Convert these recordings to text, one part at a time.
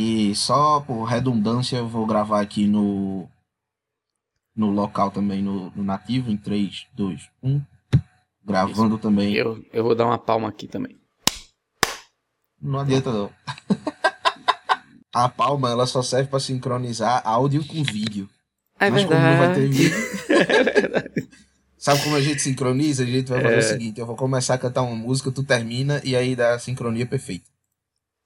E só por redundância eu vou gravar aqui no no local também, no, no nativo, em 3, 2, 1. Gravando Isso. também. Eu, eu vou dar uma palma aqui também. Não adianta não. a palma ela só serve para sincronizar áudio com vídeo. É Mas verdade. como não vai ter vídeo. é verdade. Sabe como a gente sincroniza? A gente vai fazer é... o seguinte: eu vou começar a cantar uma música, tu termina e aí dá a sincronia perfeita.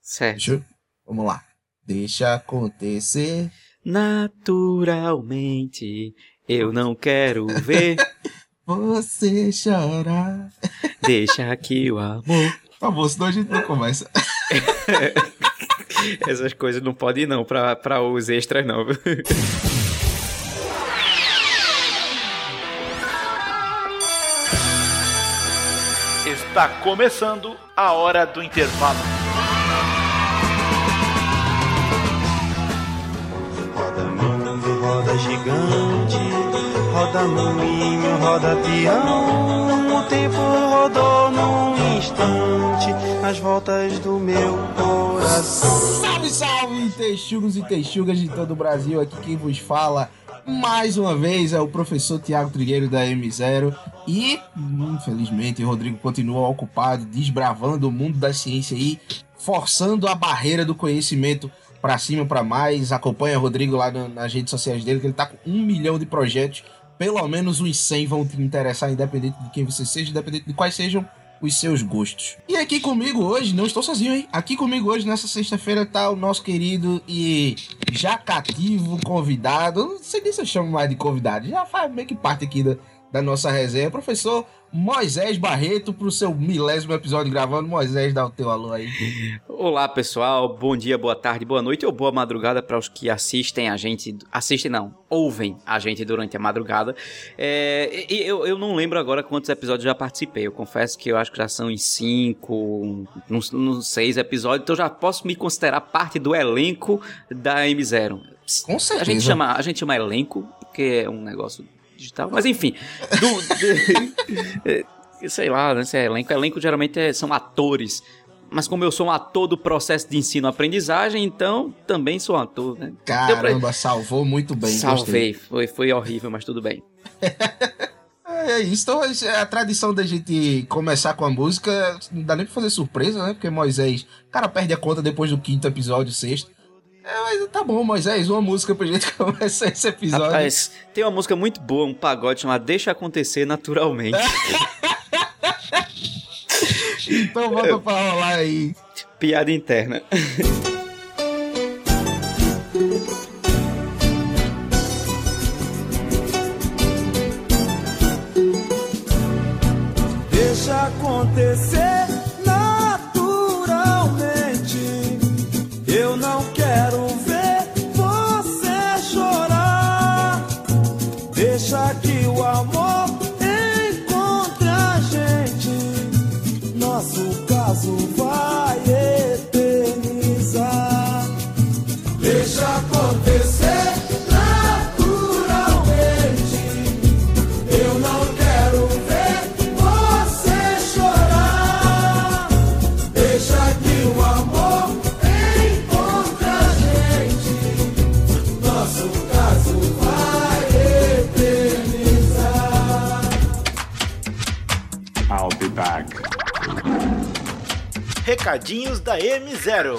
Certo. Vamos lá. Deixa acontecer. Naturalmente, eu não quero ver você chorar. Deixa que o amor. Tá bom, senão a gente não começa. Essas coisas não podem ir não pra, pra os extras não. Está começando a hora do intervalo. Roda gigante, roda moinho, roda peão. O tempo rodou num instante nas voltas do meu coração. Salve, salve, texugos e texugas de todo o Brasil. Aqui quem vos fala mais uma vez é o professor Tiago Trigueiro da M0 e, infelizmente, o Rodrigo continua ocupado, desbravando o mundo da ciência aí, forçando a barreira do conhecimento para cima, para mais. Acompanha o Rodrigo lá nas redes sociais dele, que ele tá com um milhão de projetos. Pelo menos uns 100 vão te interessar, independente de quem você seja, independente de quais sejam os seus gostos. E aqui comigo hoje, não estou sozinho, hein? Aqui comigo hoje, nessa sexta-feira, tá o nosso querido e já cativo convidado. Não sei nem se eu chamo mais de convidado, já faz meio que parte aqui da, da nossa resenha. Professor Moisés Barreto para o seu milésimo episódio gravando. Moisés, dá o teu alô aí. Olá, pessoal. Bom dia, boa tarde, boa noite ou boa madrugada para os que assistem a gente. Assistem não, ouvem a gente durante a madrugada. É, eu, eu não lembro agora quantos episódios já participei. Eu confesso que eu acho que já são em cinco, uns, uns seis episódios, então já posso me considerar parte do elenco da M0. Com certeza. A gente chama, a gente chama elenco, porque é um negócio digital. Mas enfim, do, sei lá, né, se é elenco. Elenco geralmente é, são atores. Mas como eu sou um ator do processo de ensino-aprendizagem, então também sou um ator, né? Caramba, pra... salvou muito bem. Salvei, foi, foi horrível, mas tudo bem. É isso, então é a tradição da gente começar com a música, não dá nem pra fazer surpresa, né? Porque Moisés, cara, perde a conta depois do quinto episódio, sexto. É, mas tá bom, Moisés, uma música pra gente começar esse episódio. Rapaz, tem uma música muito boa, um pagode chamado Deixa Acontecer Naturalmente. então bota pra rolar aí. Piada interna. Recadinhos da M0.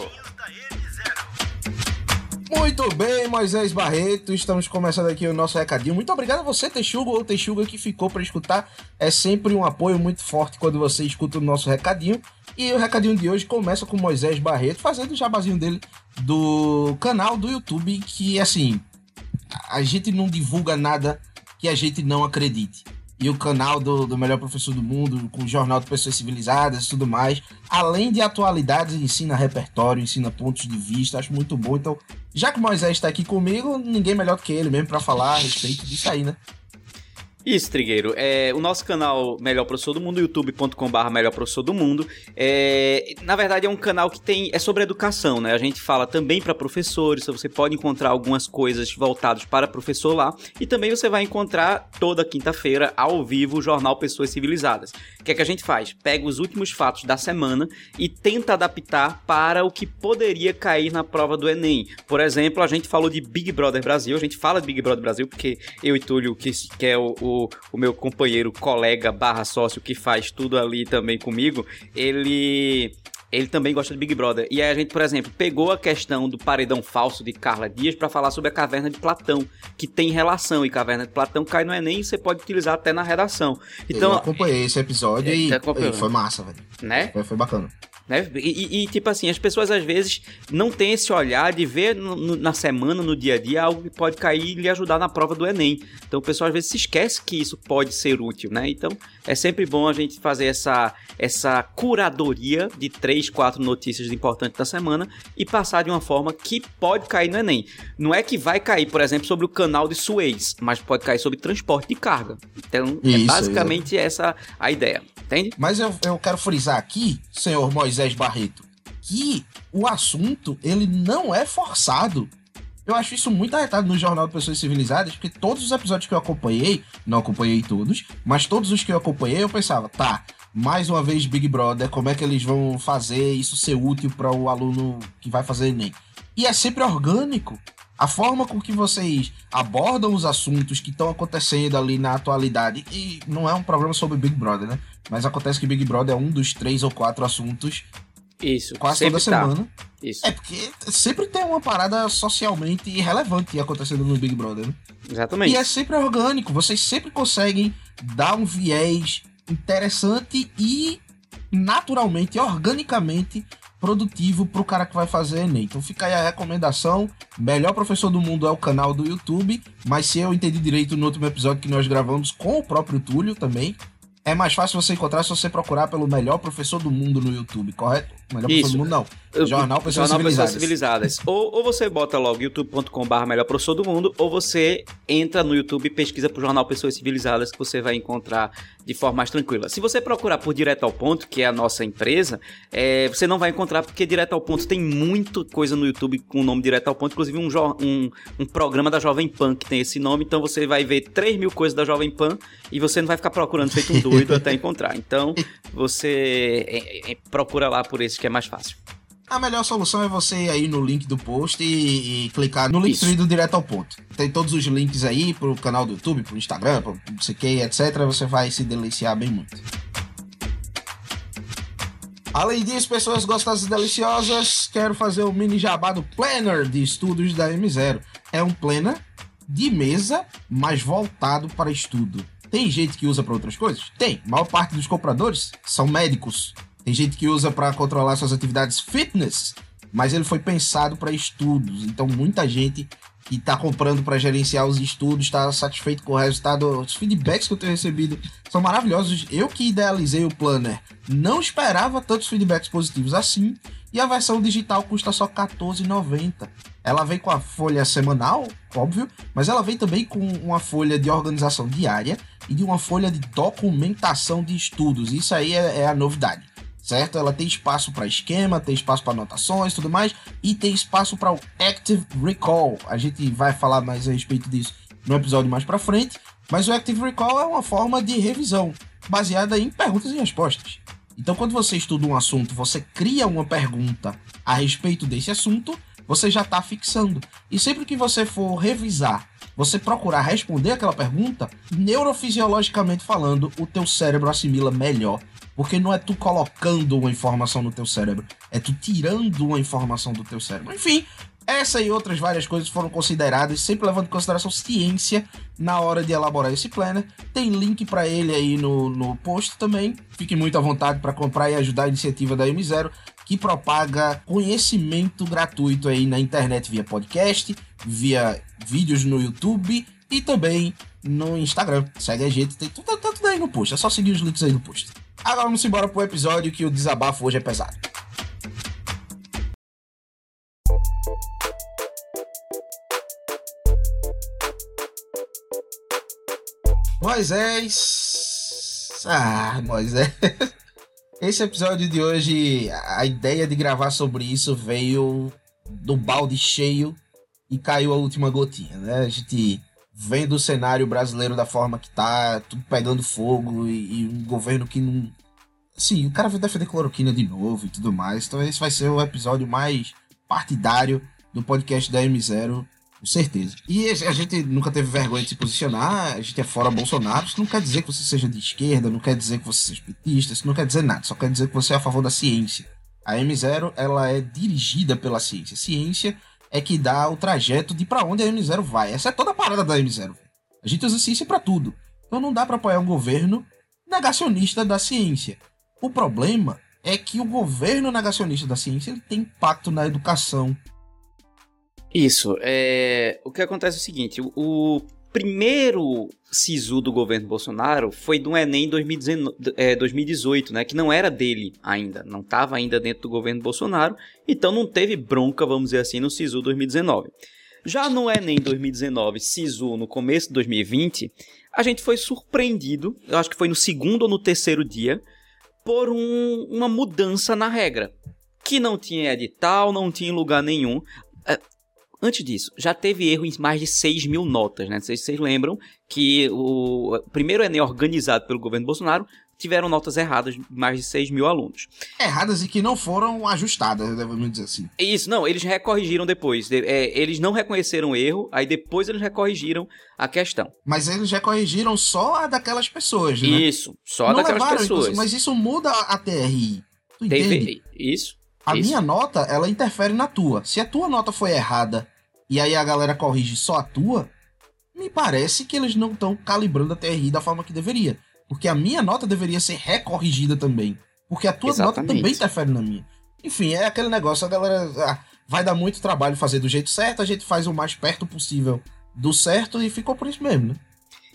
Muito bem, Moisés Barreto, estamos começando aqui o nosso recadinho. Muito obrigado a você, Texugo ou Texuga, que ficou para escutar. É sempre um apoio muito forte quando você escuta o nosso recadinho. E o recadinho de hoje começa com Moisés Barreto, fazendo o jabazinho dele do canal do YouTube, que assim, a gente não divulga nada que a gente não acredite e o canal do, do melhor professor do mundo, com o jornal de pessoas civilizadas e tudo mais. Além de atualidades, ensina repertório, ensina pontos de vista, acho muito bom. Então, já que o Moisés está aqui comigo, ninguém melhor do que ele mesmo para falar a respeito disso aí, né? Isso, Trigueiro. É, o nosso canal Melhor Professor do Mundo, youtube.com.br Melhor Professor do Mundo, é, na verdade é um canal que tem é sobre educação, né? A gente fala também para professores, você pode encontrar algumas coisas voltadas para professor lá, e também você vai encontrar toda quinta-feira, ao vivo, o jornal Pessoas Civilizadas. O que é que a gente faz? Pega os últimos fatos da semana e tenta adaptar para o que poderia cair na prova do Enem. Por exemplo, a gente falou de Big Brother Brasil, a gente fala de Big Brother Brasil porque eu e Túlio, que, que é o, o, o meu companheiro, colega, barra sócio, que faz tudo ali também comigo, ele ele também gosta de Big Brother. E aí a gente, por exemplo, pegou a questão do paredão falso de Carla Dias para falar sobre a caverna de Platão, que tem relação e caverna de Platão cai no Enem e você pode utilizar até na redação. Então, eu acompanhei esse episódio É, e, e foi massa, velho. né? Foi, foi bacana. Né? E, e- tipo assim, as pessoas às vezes não têm esse olhar de ver no- na semana, no dia a dia, algo que pode cair e lhe ajudar na prova do Enem. Então o pessoal às vezes se esquece que isso pode ser útil, né? Então é sempre bom a gente fazer essa, essa curadoria de três, quatro notícias importantes da semana e passar de uma forma que pode cair no Enem. Não é que vai cair, por exemplo, sobre o canal de Suez, mas pode cair sobre transporte de carga. Então é Isso, basicamente essa a ideia, entende? Mas eu, eu quero frisar aqui, senhor Moisés Barreto, que o assunto, ele não é forçado. Eu acho isso muito arretado no Jornal de Pessoas Civilizadas, porque todos os episódios que eu acompanhei, não acompanhei todos, mas todos os que eu acompanhei, eu pensava, tá, mais uma vez Big Brother, como é que eles vão fazer isso ser útil para o aluno que vai fazer Enem? E é sempre orgânico. A forma com que vocês abordam os assuntos que estão acontecendo ali na atualidade, e não é um programa sobre Big Brother, né? Mas acontece que Big Brother é um dos três ou quatro assuntos Isso. quase toda tá. semana. Isso. É porque sempre tem uma parada socialmente relevante acontecendo no Big Brother, né? Exatamente. E é sempre orgânico, vocês sempre conseguem dar um viés interessante e naturalmente, organicamente produtivo pro cara que vai fazer Enem. Então fica aí a recomendação. Melhor professor do mundo é o canal do YouTube, mas se eu entendi direito no último episódio que nós gravamos com o próprio Túlio também, é mais fácil você encontrar se você procurar pelo melhor professor do mundo no YouTube, correto? Melhor Isso. do mundo não. Jornal Pessoas Jornal Pessoas Civilizadas. Civilizadas. ou, ou você bota logo youtube.com.br melhor professor do mundo, ou você entra no YouTube e pesquisa pro Jornal Pessoas Civilizadas que você vai encontrar de forma mais tranquila. Se você procurar por Direto ao Ponto, que é a nossa empresa, é, você não vai encontrar porque Direto ao Ponto tem muita coisa no YouTube com o nome Direto ao Ponto, inclusive um, um, um programa da Jovem Pan que tem esse nome, então você vai ver 3 mil coisas da Jovem Pan e você não vai ficar procurando feito um doido até encontrar. Então você é, é, procura lá por esse que é mais fácil. A melhor solução é você ir aí no link do post e, e clicar no link do direto ao ponto. Tem todos os links aí pro canal do YouTube, pro Instagram, pro não sei que, etc. Você vai se deliciar bem muito. Além disso, pessoas gostosas e deliciosas, quero fazer o mini jabá do Planner de estudos da M0. É um planner de mesa, mas voltado para estudo. Tem gente que usa para outras coisas? Tem. A maior parte dos compradores são médicos. Tem gente que usa para controlar suas atividades fitness, mas ele foi pensado para estudos. Então, muita gente que está comprando para gerenciar os estudos está satisfeito com o resultado. Os feedbacks que eu tenho recebido são maravilhosos. Eu que idealizei o planner não esperava tantos feedbacks positivos assim. E a versão digital custa só R$14,90. Ela vem com a folha semanal, óbvio, mas ela vem também com uma folha de organização diária e de uma folha de documentação de estudos. Isso aí é, é a novidade, certo? Ela tem espaço para esquema, tem espaço para anotações, tudo mais, e tem espaço para o Active Recall. A gente vai falar mais a respeito disso no episódio mais para frente, mas o Active Recall é uma forma de revisão baseada em perguntas e respostas. Então, quando você estuda um assunto, você cria uma pergunta a respeito desse assunto, você já está fixando. E sempre que você for revisar, você procurar responder aquela pergunta, neurofisiologicamente falando, o teu cérebro assimila melhor. Porque não é tu colocando uma informação no teu cérebro, é tu tirando uma informação do teu cérebro. Enfim, essa e outras várias coisas foram consideradas, sempre levando em consideração ciência na hora de elaborar esse planner. Tem link para ele aí no, no post também. Fique muito à vontade para comprar e ajudar a iniciativa da M0, que propaga conhecimento gratuito aí na internet via podcast, via vídeos no YouTube e também no Instagram. Segue a gente, tem tudo, tá tudo aí no post. É só seguir os links aí no post. Agora vamos embora pro episódio que o desabafo hoje é pesado. Moisés. Ah, Moisés. Esse episódio de hoje, a ideia de gravar sobre isso veio do balde cheio e caiu a última gotinha, né? A gente vendo o cenário brasileiro da forma que tá, tudo pegando fogo e, e um governo que não. Sim, o cara vai defender cloroquina de novo e tudo mais. Então esse vai ser o episódio mais partidário do podcast da M0 com certeza. E a gente nunca teve vergonha de se posicionar, a gente é fora Bolsonaro, isso não quer dizer que você seja de esquerda, não quer dizer que você seja petista, isso não quer dizer nada, só quer dizer que você é a favor da ciência. A M0, ela é dirigida pela ciência. Ciência é que dá o trajeto de para onde a M0 vai. Essa é toda a parada da M0. A gente usa ciência para tudo. Então não dá para apoiar um governo negacionista da ciência. O problema é que o governo negacionista da ciência ele tem impacto na educação, isso. É... O que acontece é o seguinte: o, o primeiro SISU do governo Bolsonaro foi do Enem 2019, é, 2018, né? Que não era dele ainda, não estava ainda dentro do governo Bolsonaro, então não teve bronca, vamos dizer assim, no SISU 2019. Já no Enem 2019, SISU no começo de 2020, a gente foi surpreendido, eu acho que foi no segundo ou no terceiro dia, por um, uma mudança na regra. Que não tinha edital, não tinha lugar nenhum. Antes disso, já teve erro em mais de 6 mil notas, né? Não sei se vocês lembram que o primeiro Enem organizado pelo governo Bolsonaro tiveram notas erradas mais de 6 mil alunos. Erradas e que não foram ajustadas, devemos dizer assim. Isso, não, eles recorrigiram depois. É, eles não reconheceram o erro, aí depois eles recorrigiram a questão. Mas eles recorrigiram só a daquelas pessoas, né? Isso, só a daquelas levaram, pessoas. Mas isso muda a TRI. Tu entende? Isso. A isso. minha nota, ela interfere na tua. Se a tua nota foi errada e aí a galera corrige só a tua, me parece que eles não estão calibrando a TRI da forma que deveria. Porque a minha nota deveria ser recorrigida também. Porque a tua Exatamente. nota também interfere na minha. Enfim, é aquele negócio, a galera ah, vai dar muito trabalho fazer do jeito certo, a gente faz o mais perto possível do certo e ficou por isso mesmo, né?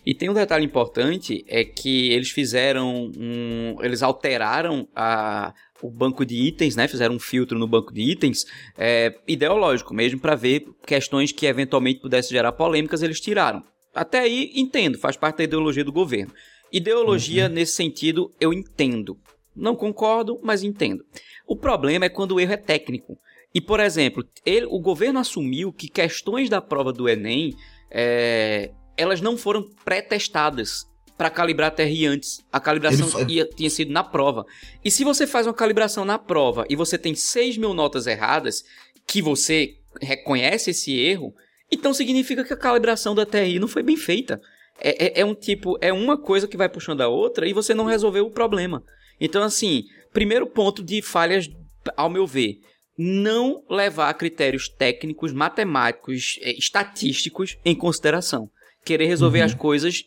E tem um detalhe importante, é que eles fizeram um, eles alteraram a, o banco de itens, né? Fizeram um filtro no banco de itens é, ideológico mesmo para ver questões que eventualmente pudessem gerar polêmicas, eles tiraram. Até aí entendo, faz parte da ideologia do governo. Ideologia uhum. nesse sentido eu entendo. Não concordo, mas entendo. O problema é quando o erro é técnico. E, por exemplo, ele, o governo assumiu que questões da prova do Enem é, elas não foram pré-testadas para calibrar a TRI antes. A calibração ia, tinha sido na prova. E se você faz uma calibração na prova e você tem 6 mil notas erradas, que você reconhece esse erro, então significa que a calibração da TRI não foi bem feita. É, é, é, um tipo, é uma coisa que vai puxando a outra e você não resolveu o problema. Então, assim, primeiro ponto de falhas, ao meu ver, não levar critérios técnicos, matemáticos, é, estatísticos em consideração querer resolver uhum. as coisas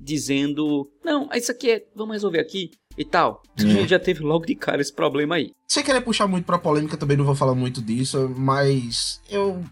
dizendo, não, isso aqui é, vamos resolver aqui e tal. A gente é. já teve logo de cara esse problema aí. Sem querer puxar muito pra polêmica, também não vou falar muito disso, mas eu,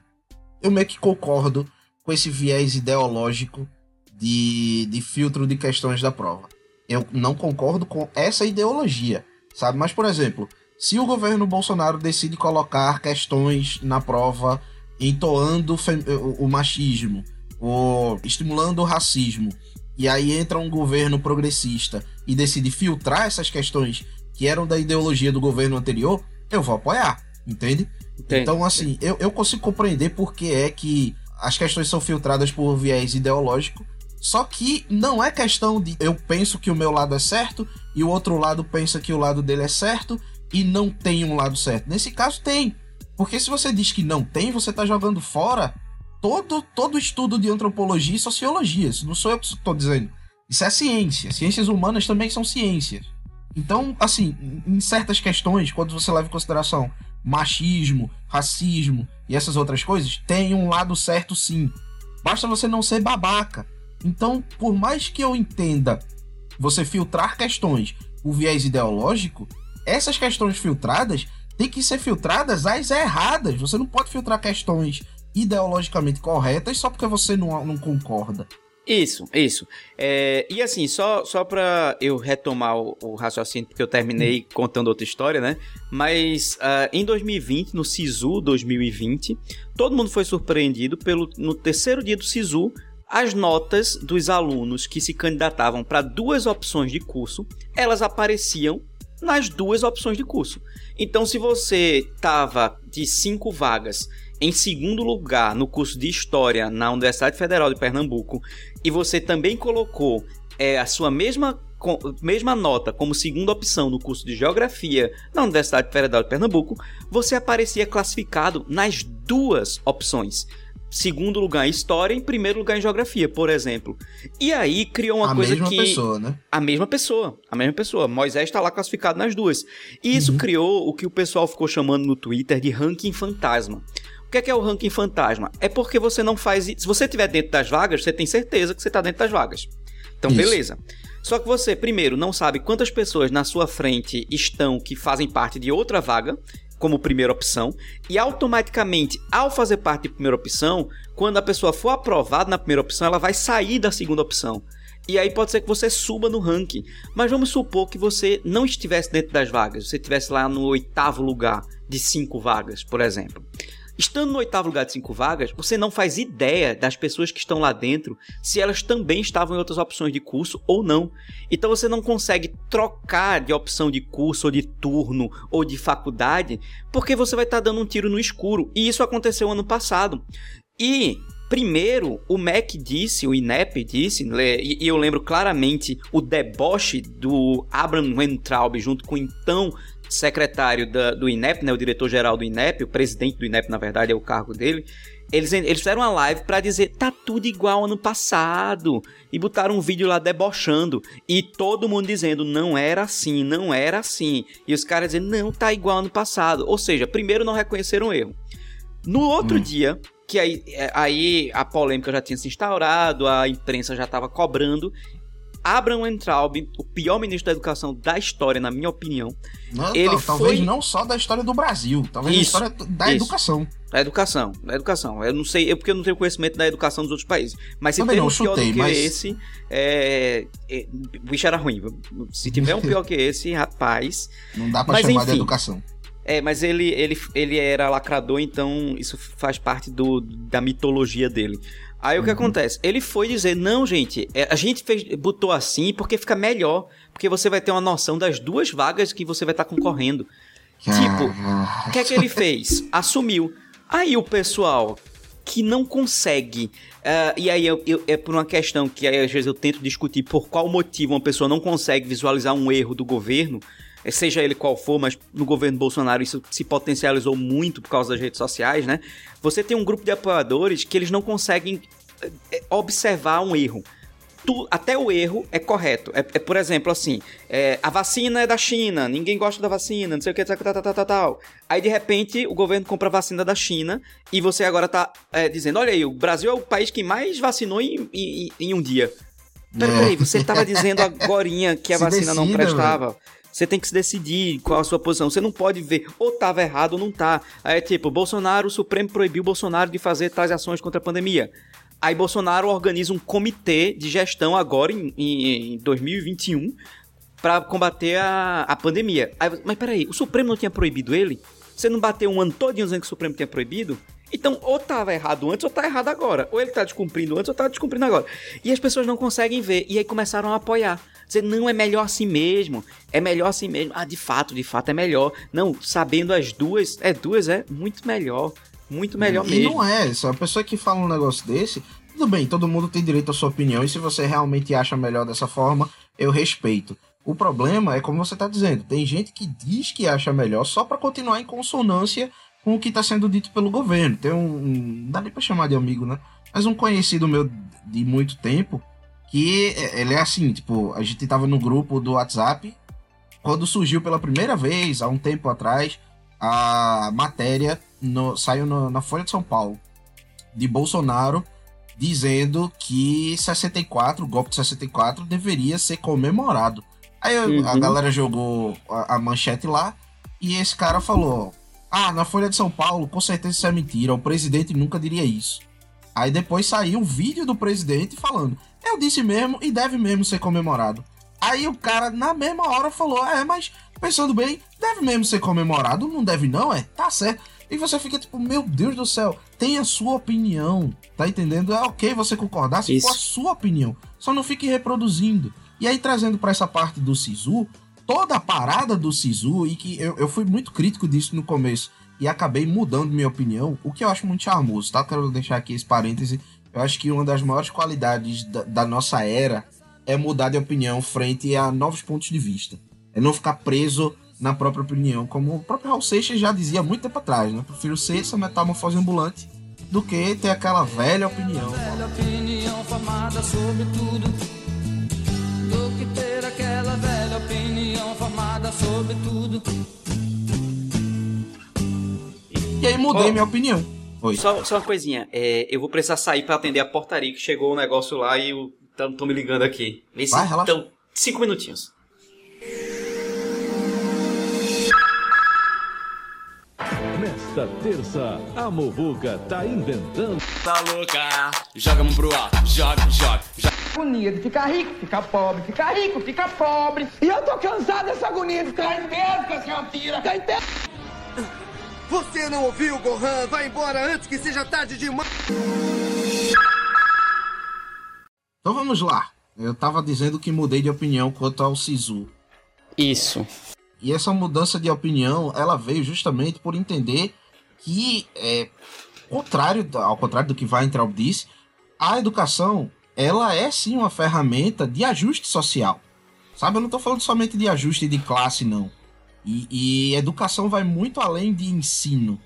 eu meio que concordo com esse viés ideológico de, de filtro de questões da prova. Eu não concordo com essa ideologia, sabe? Mas, por exemplo, se o governo Bolsonaro decide colocar questões na prova entoando o, o machismo, ou estimulando o racismo, e aí entra um governo progressista e decide filtrar essas questões que eram da ideologia do governo anterior, eu vou apoiar, entende? Entendi. Então, assim, eu, eu consigo compreender por que é que as questões são filtradas por viés ideológico, só que não é questão de eu penso que o meu lado é certo e o outro lado pensa que o lado dele é certo e não tem um lado certo. Nesse caso, tem. Porque se você diz que não tem, você está jogando fora todo, todo estudo de antropologia e sociologia. Isso não sou eu que estou dizendo. Isso é ciência. Ciências humanas também são ciências. Então, assim, em certas questões, quando você leva em consideração machismo, racismo e essas outras coisas, tem um lado certo sim. Basta você não ser babaca. Então, por mais que eu entenda você filtrar questões por viés ideológico, essas questões filtradas têm que ser filtradas às erradas. Você não pode filtrar questões ideologicamente corretas só porque você não, não concorda. Isso, isso. É, e assim, só, só pra eu retomar o, o raciocínio, porque eu terminei hum. contando outra história, né? Mas uh, em 2020, no SISU 2020, todo mundo foi surpreendido pelo no terceiro dia do SISU as notas dos alunos que se candidatavam para duas opções de curso, elas apareciam nas duas opções de curso. Então, se você estava de cinco vagas em segundo lugar no curso de História na Universidade Federal de Pernambuco e você também colocou é, a sua mesma, com, mesma nota como segunda opção no curso de Geografia na Universidade Federal de Pernambuco, você aparecia classificado nas duas opções segundo lugar em história e em primeiro lugar em geografia, por exemplo. E aí criou uma a coisa mesma que pessoa, né? a mesma pessoa, a mesma pessoa. Moisés está lá classificado nas duas. E isso criou o que o pessoal ficou chamando no Twitter de ranking fantasma. O que é, que é o ranking fantasma? É porque você não faz. Se você estiver dentro das vagas, você tem certeza que você está dentro das vagas. Então, Isso. beleza. Só que você, primeiro, não sabe quantas pessoas na sua frente estão que fazem parte de outra vaga, como primeira opção, e automaticamente, ao fazer parte de primeira opção, quando a pessoa for aprovada na primeira opção, ela vai sair da segunda opção. E aí pode ser que você suba no ranking. Mas vamos supor que você não estivesse dentro das vagas, você estivesse lá no oitavo lugar de cinco vagas, por exemplo. Estando no oitavo lugar de cinco vagas, você não faz ideia das pessoas que estão lá dentro se elas também estavam em outras opções de curso ou não. Então você não consegue trocar de opção de curso ou de turno ou de faculdade porque você vai estar dando um tiro no escuro. E isso aconteceu ano passado. E Primeiro, o MEC disse, o INEP disse, né, e e eu lembro claramente o deboche do Abraham Weintraub junto com o então secretário da- do INEP, né, o diretor-geral do INEP, o presidente do INEP, na verdade, é o cargo dele. Eles, eles fizeram uma live pra dizer tá tudo igual ano passado e botaram um vídeo lá debochando e todo mundo dizendo não era assim, não era assim. E os caras dizendo não tá igual ano passado. Ou seja, primeiro não reconheceram o erro. No outro dia, que aí, é, aí a polêmica já tinha se instaurado, a imprensa já estava cobrando, Abraham Weintraub, o pior ministro da educação da história, na minha opinião, Não, Ele tal- talvez foi- não só da história do Brasil, talvez Isso, da história da isso. educação. da educação, da educação. Eu não sei, eu porque eu não tenho conhecimento da educação dos outros países. Mas se Também tem não, um pior chutei, do que mas- esse, é, é, o bicho era ruim. Se tiver um pior que esse, rapaz, Não dá pra Mas, chamar de enfim. educação. É, mas ele, ele, ele era lacrador, então isso faz parte do, da mitologia dele. Aí o que acontece? Ele foi dizer, não, gente, é, a gente fez, botou assim porque fica melhor, porque você vai ter uma noção das duas vagas que você vai estar concorrendo. Tipo, O que é que ele fez? Assumiu. Aí o pessoal que não consegue, ah, e aí eu- eu- é por uma questão que aí às vezes eu tento discutir por qual motivo uma pessoa não consegue visualizar um erro do governo, seja ele qual for, mas no governo Bolsonaro isso se potencializou muito por causa das redes sociais, né? Você tem um grupo de apoiadores que eles não conseguem eh, eh, observar um erro. Tu- até o erro é correto. É, é, por exemplo, assim, é, a vacina é da China, ninguém gosta da vacina, não sei o que, tal, tal, tal, tal, tal. Aí, de repente, o governo compra a vacina da China e você agora tá é, dizendo, olha aí, o Brasil é o país que mais vacinou em, em, em um dia. Peraí, É. peraí, você tava dizendo agorinha que a Se vacina não prestava. Você tem que se decidir qual a sua posição. Você não pode ver ou tava errado ou não tá. Aí é tipo, Bolsonaro, o Supremo proibiu Bolsonaro de fazer tais ações contra a pandemia. Aí Bolsonaro organiza um comitê de gestão agora em, em, em 2021 para combater a, a pandemia. Aí, mas peraí, o Supremo não tinha proibido ele? Você não bateu um ano todinho dizendo que o Supremo tinha proibido? Então, ou tava errado antes ou tá errado agora. Ou ele tá descumprindo antes ou tá descumprindo agora. E as pessoas não conseguem ver. E aí começaram a apoiar. Dizer, não, é melhor assim mesmo. É melhor assim mesmo. Ah, de fato, de fato é melhor. Não, sabendo as duas, é duas, é muito melhor. Muito melhor e mesmo. não é, se a pessoa que fala um negócio desse, tudo bem, todo mundo tem direito à sua opinião, e se você realmente acha melhor dessa forma, eu respeito. O problema é como você tá dizendo, tem gente que diz que acha melhor só para continuar em consonância com o que tá sendo dito pelo governo. Tem um, um- não dá nem pra chamar de amigo, né? Mas um conhecido meu de muito tempo, que é- ele é assim, tipo, a gente tava no grupo do WhatsApp, quando surgiu pela primeira vez, há um tempo atrás, a matéria no- saiu no- na Folha de São Paulo de Bolsonaro dizendo que 64, o golpe de 64, deveria ser comemorado. Aí a Uhum. galera jogou a, a manchete lá e esse cara falou: Ah, na Folha de São Paulo, com certeza isso é mentira, o presidente nunca diria isso. Aí depois saiu um vídeo do presidente falando: Eu disse mesmo e deve mesmo ser comemorado. Aí o cara, na mesma hora, falou: É, mas pensando bem, deve mesmo ser comemorado, não deve não, é? Tá certo. E você fica tipo: Meu Deus do céu, tem a sua opinião, tá entendendo? É ok você concordar se for a sua opinião. Só não fique reproduzindo. E aí, trazendo pra essa parte do Sisu, toda a parada do Sisu, e que eu, eu fui muito crítico disso no começo, e acabei mudando minha opinião, o que eu acho muito charmoso, tá? Quero deixar aqui esse parêntese. Eu acho que uma das maiores qualidades da, da nossa era é mudar de opinião frente a novos pontos de vista. É não ficar preso na própria opinião, como o próprio Raul Seixas já dizia muito tempo atrás, né? Prefiro ser essa metamorfose ambulante do que ter aquela velha opinião. velha opinião formada sobre tudo do que ter aquela velha opinião formada sobre tudo. E aí mudei Ó. minha opinião. Oi. Só, só uma coisinha, é, eu vou precisar sair pra atender a portaria que chegou o negócio lá e o tão, tão me ligando aqui. Vê se, Vai, relaxa. então, cinco minutinhos. Nesta terça, a Movuca tá inventando. Tá louca, joga a mão pro alto, joga, joga, joga. Agonia de ficar rico, ficar pobre, ficar rico, ficar pobre. E eu tô cansado dessa agonia de ficar entendendo que a senhora tira. Tá entendendo? Você não ouviu, Gohan? Vai embora antes que seja tarde demais. Então vamos lá. Eu tava dizendo que mudei de opinião quanto ao Sisu. Isso. E essa mudança de opinião, ela veio justamente por entender que, é, contrário, ao contrário do que Weintraub disse, a educação, ela é sim uma ferramenta de ajuste social. Sabe, eu não tô falando somente de ajuste de classe, não. E, e educação vai muito além de ensino.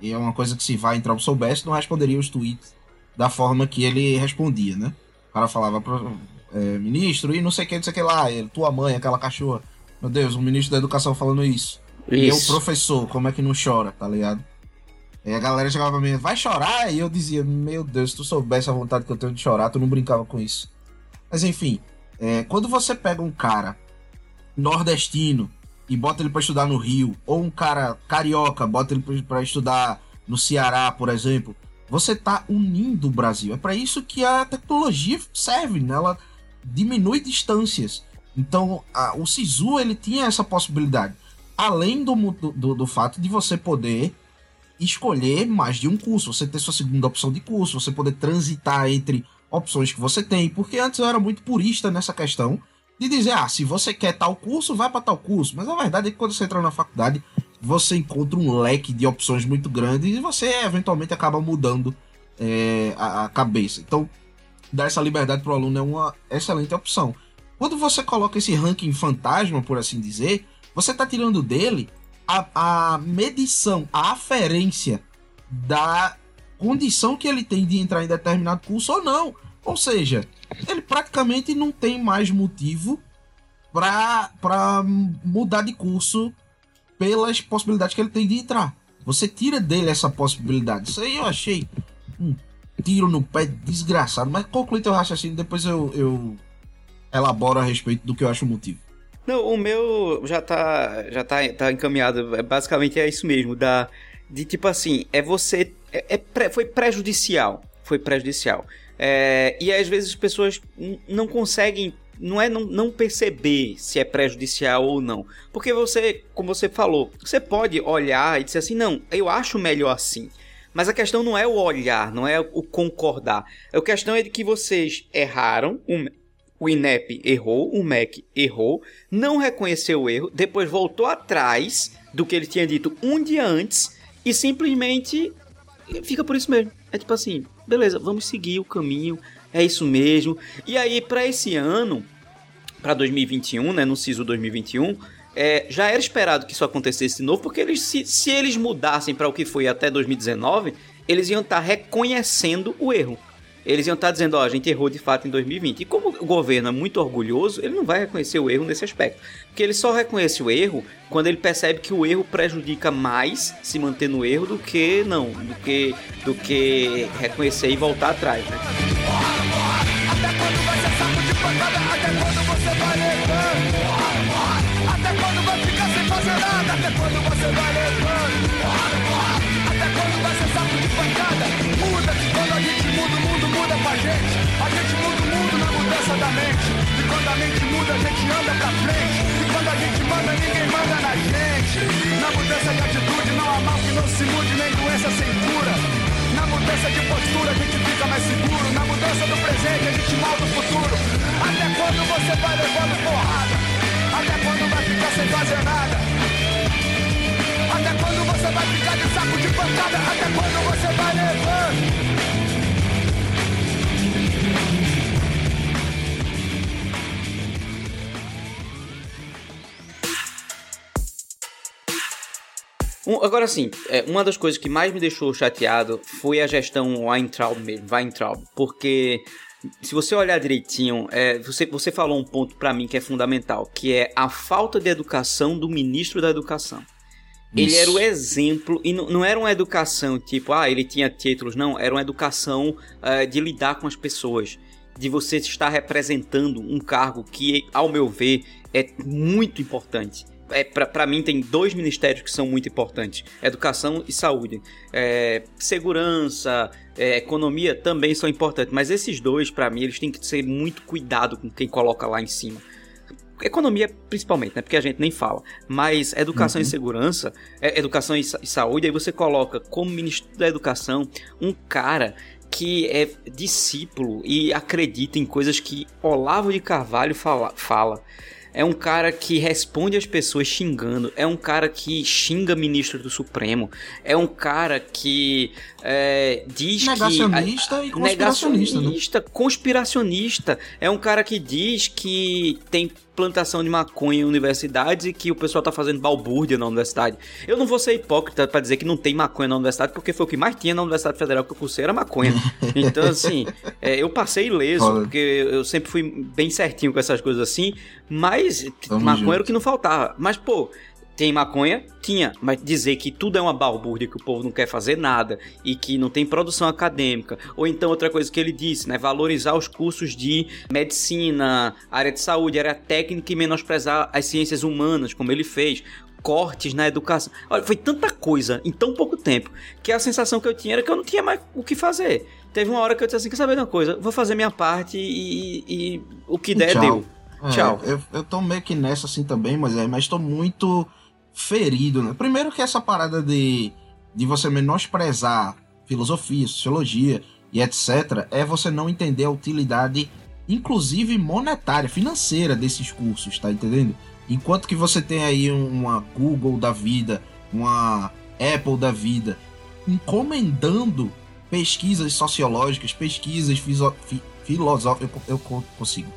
E é uma coisa que se Weintraub soubesse, não responderia os tweets da forma que ele respondia, né? O cara falava pro é, ministro e não sei o que, não sei o que lá, ele, tua mãe, aquela cachorra. Meu Deus, o ministro da educação falando isso. E eu, Isso. professor, como é que não chora, tá ligado? Aí a galera chegava pra mim, vai chorar? E eu dizia, meu Deus, se tu soubesse a vontade que eu tenho de chorar, tu não brincava com isso. Mas enfim, é, quando você pega um cara nordestino e bota ele pra estudar no Rio, ou um cara carioca, bota ele pra estudar no Ceará, por exemplo, você tá unindo o Brasil. É pra isso que a tecnologia serve, né? Ela diminui distâncias. Então, a- o Sisu ele tinha essa possibilidade. Além do, do, do fato de você poder escolher mais de um curso, você ter sua segunda opção de curso, você poder transitar entre opções que você tem. Porque antes eu era muito purista nessa questão de dizer, ah, se você quer tal curso, vai para tal curso. Mas a verdade é que quando você entra na faculdade, você encontra um leque de opções muito grande e você eventualmente acaba mudando é, a, a cabeça. Então, dar essa liberdade para o aluno é uma excelente opção. Quando você coloca esse ranking fantasma, por assim dizer, você está tirando dele a, a medição, a aferência da condição que ele tem de entrar em determinado curso ou não. Ou seja, ele praticamente não tem mais motivo para mudar de curso pelas possibilidades que ele tem de entrar. Você tira dele essa possibilidade. Isso aí eu achei um tiro no pé desgraçado. Mas conclui teu raciocínio, depois eu, eu elaboro a respeito do que eu acho o motivo. Não, o meu já tá, já tá, tá encaminhado. É, basicamente é isso mesmo. Da, de tipo assim, é você. É, é pré- foi prejudicial. Foi prejudicial. É, e às vezes as pessoas não conseguem. Não é não, não perceber se é prejudicial ou não. Porque você, como você falou, você pode olhar e dizer assim: não, eu acho melhor assim. Mas a questão não é o olhar, não é o concordar. A questão é de que vocês erraram, o INEP errou, o MEC errou, não reconheceu o erro, depois voltou atrás do que ele tinha dito um dia antes e simplesmente fica por isso mesmo. É tipo assim, beleza, vamos seguir o caminho, é isso mesmo. E aí, para esse ano, para 2021, né, no SISU 2021, é, já era esperado que isso acontecesse de novo, porque eles, se, se eles mudassem para o que foi até 2019, eles iam estar reconhecendo o erro. Eles iam estar dizendo, ó, a gente errou de fato em 2020. E como o governo é muito orgulhoso, ele não vai reconhecer o erro nesse aspecto. Porque ele só reconhece o erro quando ele percebe que o erro prejudica mais se manter no erro do que não, do que, do que reconhecer e voltar atrás, né? A mente muda, a gente anda pra frente. E quando a gente manda, ninguém manda na gente. Na mudança de atitude, não há mal que não se mude, nem doença sem cura. Na mudança pensa no presente, a gente molda o futuro. Até quando você vai levando porrada? Até quando vai ficar sem fazer nada? Até quando você vai ficar de saco de pancada? Até quando você vai levando? Um- agora sim, é, uma das coisas que mais me deixou chateado foi a gestão Weintraub mesmo, Weintraub, porque se você olhar direitinho, é, você, você falou um ponto pra mim que é fundamental, que é a falta de educação do ministro da educação. Ele Isso. era o exemplo, e não, não era uma educação tipo, ah, ele tinha títulos, não, era uma educação eh, de lidar com as pessoas, de você estar representando um cargo que, ao meu ver, é muito importante. É, pra, pra mim tem dois ministérios que são muito importantes: educação e saúde. É, segurança, é, economia também são importantes, mas esses dois, pra mim, eles têm que ser muito cuidado com quem coloca lá em cima. Economia principalmente, né? Porque a gente nem fala. Mas educação e segurança, é, educação e, e saúde, aí você coloca como ministro da educação um cara que é discípulo e acredita em coisas que Olavo de Carvalho fala. fala. É um cara que responde às pessoas xingando. É um cara que xinga ministro do Supremo. É um cara que é, diz que. Negacionista e conspiracionista, né? Negacionista, conspiracionista. É um cara que diz que tem plantação de maconha em universidades e que o pessoal tá fazendo balbúrdia na universidade. Eu não vou ser hipócrita pra dizer que não tem maconha na universidade, porque foi o que mais tinha na Universidade Federal que eu cursei era maconha. Então, assim, é, eu passei ileso, porque eu sempre fui bem certinho com essas coisas assim, mas Tamo maconha junto. era o que não faltava. Mas, pô, tem maconha? Tinha. Mas dizer que tudo é uma balbúrdia, que o povo não quer fazer nada e que não tem produção acadêmica. Ou então outra coisa que ele disse, né? Valorizar os cursos de medicina, área de saúde, área técnica e menosprezar as ciências humanas, como ele fez. Cortes na educação. Olha, foi tanta coisa em tão pouco tempo que a sensação que eu tinha era que eu não tinha mais o que fazer. Teve uma hora que eu disse assim: quer saber de uma coisa? Vou fazer minha parte e, e o que der, Tchau. deu. É, Tchau. Eu, eu tô meio que nessa assim também, mas é, mas tô muito ferido, né? Primeiro que essa parada de, de você menosprezar filosofia, sociologia e etc, é você não entender a utilidade, inclusive monetária, financeira desses cursos, tá entendendo? Enquanto que você tem aí uma Google da vida, uma Apple da vida, encomendando pesquisas sociológicas, pesquisas fi- filosóficas, eu, eu co- consigo,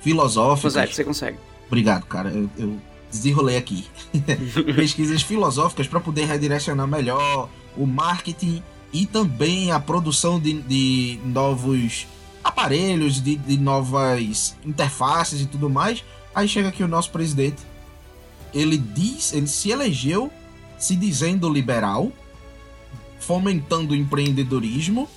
filosóficas, Pois é, você consegue. Obrigado, cara. Eu, eu desenrolei aqui. Pesquisas filosóficas para poder redirecionar melhor o marketing e também a produção de, de novos aparelhos, de, de novas interfaces e tudo mais. Aí chega aqui o nosso presidente. Ele diz, ele se elegeu se dizendo liberal, fomentando o empreendedorismo,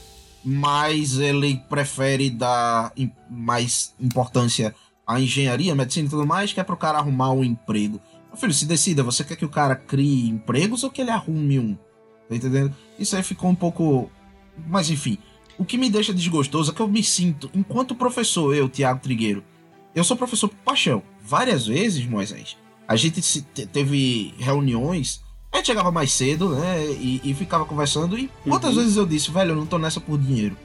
mas ele prefere dar mais importância à engenharia, medicina e tudo mais, que é pro cara arrumar um emprego. Meu filho, se decida, você quer que o cara crie empregos ou que ele arrume um? Tá entendendo? Isso aí ficou um pouco. Mas enfim, o que me deixa desgostoso é que eu me sinto, enquanto professor, eu, Tiago Trigueiro, eu sou professor por paixão. Várias vezes, Moisés, a gente teve reuniões, a gente chegava mais cedo, né, e, e ficava conversando, e quantas Uhum. vezes eu disse, velho, eu não tô nessa por dinheiro.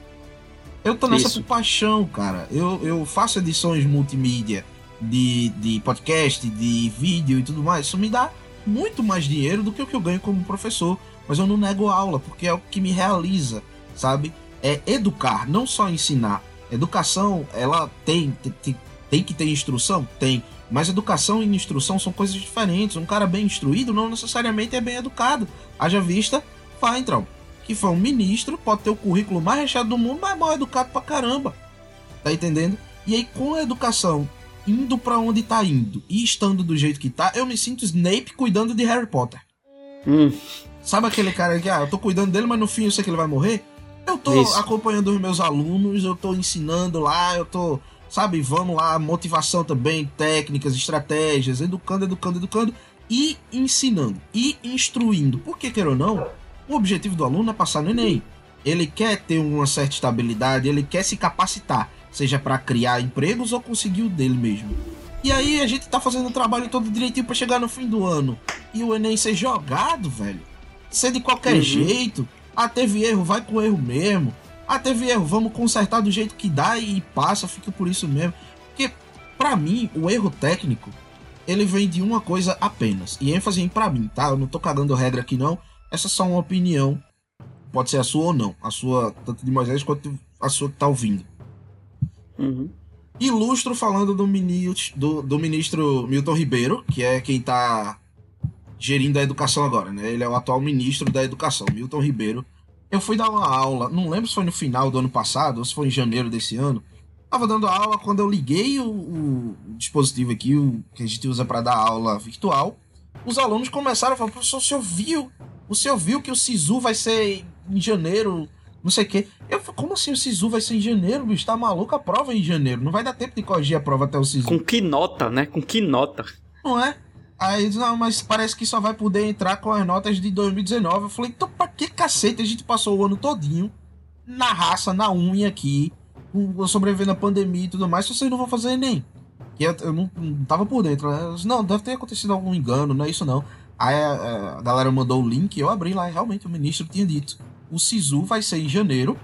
Eu tô nessa Isso. por paixão, cara. Eu, eu faço edições multimídia de, de podcast, de vídeo e tudo mais. Isso me dá muito mais dinheiro do que o que eu ganho como professor. Mas eu não nego aula, porque é o que me realiza, sabe? É educar, não só ensinar. Educação, ela tem, tem, tem que ter instrução? Tem. Mas educação e instrução são coisas diferentes. Um cara bem instruído não necessariamente é bem educado. Haja vista Feintraub, que foi um ministro, pode ter o currículo mais recheado do mundo, mas mal educado pra caramba. Tá entendendo? E aí, com a educação indo pra onde tá indo e estando do jeito que tá, eu me sinto Snape cuidando de Harry Potter. Hum, Sabe aquele cara que, ah, eu tô cuidando dele, mas no fim eu sei que ele vai morrer? Eu tô Isso. acompanhando os meus alunos, eu tô ensinando lá, eu tô, sabe, vamos lá, motivação também, técnicas, estratégias, educando, educando, educando e ensinando e instruindo. Porque, quer ou não, o objetivo do aluno é passar no Enem. Ele quer ter uma certa estabilidade, ele quer se capacitar, seja para criar empregos ou conseguir o dele mesmo. E aí a gente tá fazendo o trabalho todo direitinho pra chegar no fim do ano. E o Enem ser jogado, velho. Ser de qualquer Uhum. jeito. Ah, teve erro, vai com erro mesmo. Ah, teve erro, vamos consertar do jeito que dá e passa, fica por isso mesmo. Porque, pra mim, o erro técnico, ele vem de uma coisa apenas. E ênfase em pra mim, tá? Eu não tô cagando regra aqui não. Essa é só uma opinião. Pode ser a sua ou não. A sua, tanto de Moisés quanto a sua que tá ouvindo. Uhum. Ilustro falando do, ministro, do, do ministro Milton Ribeiro, que é quem tá gerindo a educação agora, né? Ele é o atual ministro da educação, Milton Ribeiro. Eu fui dar uma aula, não lembro se foi no final do ano passado ou se foi em janeiro desse ano. Tava dando aula quando eu liguei o, o dispositivo aqui, o que a gente usa para dar aula virtual. Os alunos começaram a falar: professor, o senhor viu? O senhor viu que o SISU vai ser em janeiro, não sei o quê. Eu falei, como assim o SISU vai ser em janeiro, bicho? Tá maluco? A prova é em janeiro. Não vai dar tempo de corrigir a prova até o SISU. Com que nota, né? Com que nota? Não é? Aí eles, não, mas parece que só vai poder entrar com as notas de 2019. Eu falei, então pra que cacete a gente passou o ano todinho na raça, na unha aqui, sobrevivendo à pandemia e tudo mais, se vocês não vão fazer? Que eu, eu não, não tava por dentro, né? Eu disse, não, deve ter acontecido algum engano, não é isso não. Aí a, a galera mandou o link, eu abri lá e realmente o ministro tinha dito. O SISU vai ser em janeiro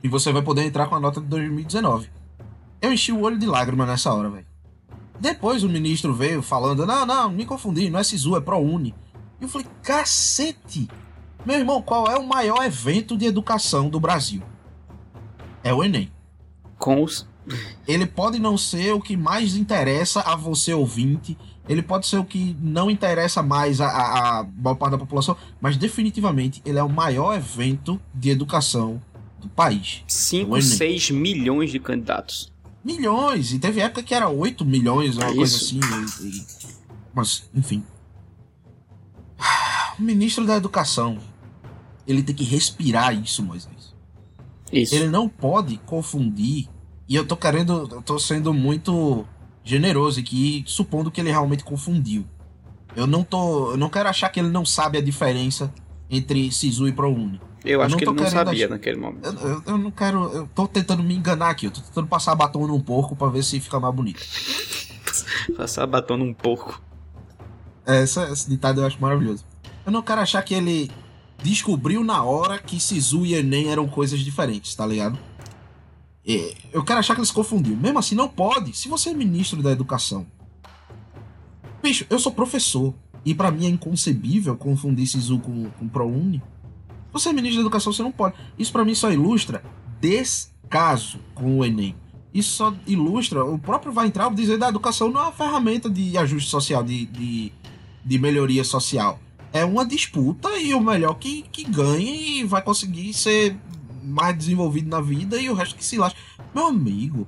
e você vai poder entrar com a nota de 2019. Eu enchi o olho de lágrima nessa hora, velho. Depois o ministro veio falando: não, não, me confundi, não é SISU, é ProUni. E eu falei: cacete! Meu irmão, qual é o maior evento de educação do Brasil? É o Enem. Com os. Ele pode não ser o que mais interessa a você ouvinte, ele pode ser o que não interessa mais a, a, a maior parte da população, mas definitivamente ele é o maior evento de educação do país. 5, O Enem. 6 milhões de candidatos. Milhões, e teve época que era 8 milhões, uma É coisa isso. assim. e- e- Mas, enfim. O ministro da Educação, ele tem que respirar isso, Moisés. Isso. Ele não pode confundir. E eu tô querendo. Eu tô sendo muito generoso aqui, supondo que ele realmente confundiu. Eu não tô. Eu não quero achar que ele não sabe a diferença entre Sisu e ProUni. Eu acho não que ele não sabia ach- naquele momento. Eu, eu- eu não quero. Eu tô tentando me enganar aqui. Eu tô tentando passar batom num porco pra ver se fica mais bonito. Passar batom num porco. Essa, esse ditado eu acho maravilhoso. Eu não quero achar que ele descobriu na hora que Sisu e Enem eram coisas diferentes, tá ligado? É, eu quero achar que ele se confundiu. Mesmo assim, não pode. Se você é ministro da educação. Bicho, eu sou professor. E pra mim é inconcebível confundir Sisu com, com ProUni. Você é ministro da educação, você não pode. Isso pra mim só ilustra descaso com o Enem. Isso só ilustra. O próprio vai entrar dizer da educação não é uma ferramenta de ajuste social, de, de, de melhoria social. É uma disputa e o melhor que, que ganha e vai conseguir ser mais desenvolvido na vida e o resto que se lasca. Meu amigo,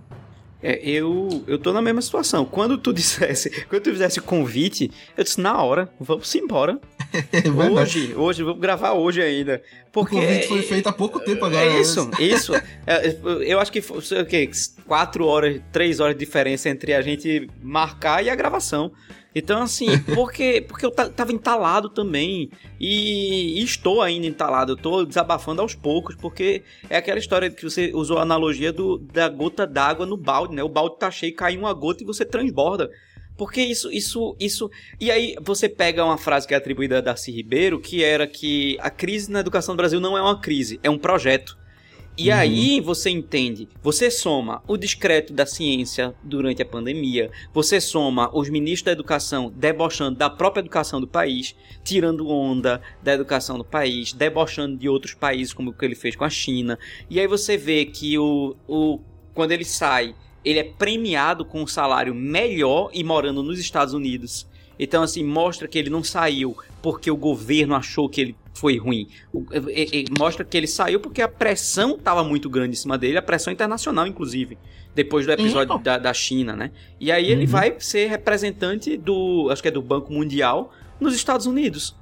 É, eu, eu tô na mesma situação. Quando tu dissesse, quando tu fizesse convite, eu disse, na hora, vamos embora. É. Hoje, hoje, vamos gravar hoje ainda. Porque. o convite foi feito há pouco tempo agora. É né? isso, isso. É, eu acho que foi o quê, quatro horas, três horas de diferença entre a gente marcar e a gravação. Então, assim, porque, porque eu ta- tava entalado também. E, e estou ainda entalado. Eu tô desabafando aos poucos, porque é aquela história que você usou a analogia do, da gota d'água no balde, né? O balde tá cheio, cai uma gota e você transborda. Porque isso, isso, isso. E aí você pega uma frase que é atribuída a Darcy Ribeiro, que era que a crise na educação do Brasil não é uma crise, é um projeto. E aí você entende, você soma o discreto da ciência durante a pandemia, você soma os ministros da educação debochando da própria educação do país, tirando onda da educação do país, debochando de outros países, como o que ele fez com a China. E aí você vê que o, o quando ele sai, ele é premiado com um salário melhor e morando nos Estados Unidos. Então, assim, mostra que ele não saiu porque o governo achou que ele foi ruim. O- e- e- mostra que ele saiu porque a pressão estava muito grande em cima dele, a pressão internacional, inclusive, depois do episódio da, da China, né? E aí ele Uhum. vai ser representante do, acho que é do Banco Mundial, nos Estados Unidos.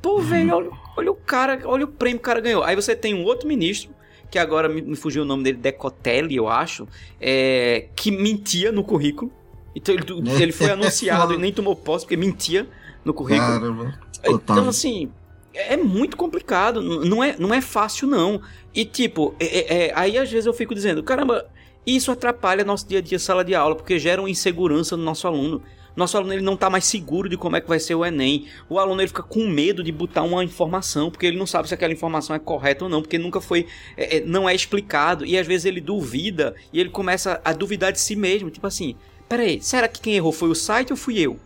Pô, velho, olha, olha o cara, olha o prêmio que o cara ganhou. Aí você tem um outro ministro, que agora me, fugiu o nome dele, Decotelli, eu acho, é, que mentia no currículo. Então ele, ele foi anunciado e nem tomou posse porque mentia no currículo. Caramba. Então, assim, é muito complicado. Não é, não é fácil, não. E, tipo, é- é- é- aí às vezes eu fico dizendo, caramba, isso atrapalha nosso dia a dia sala de aula, porque gera uma insegurança no nosso aluno. Nosso aluno ele não tá mais seguro de como é que vai ser o Enem. O aluno ele fica com medo de botar uma informação, porque ele não sabe se aquela informação é correta ou não, porque nunca foi, é, é, não é explicado, e às vezes ele duvida, e ele começa a duvidar de si mesmo, tipo assim, peraí, será que quem errou foi o site ou fui eu?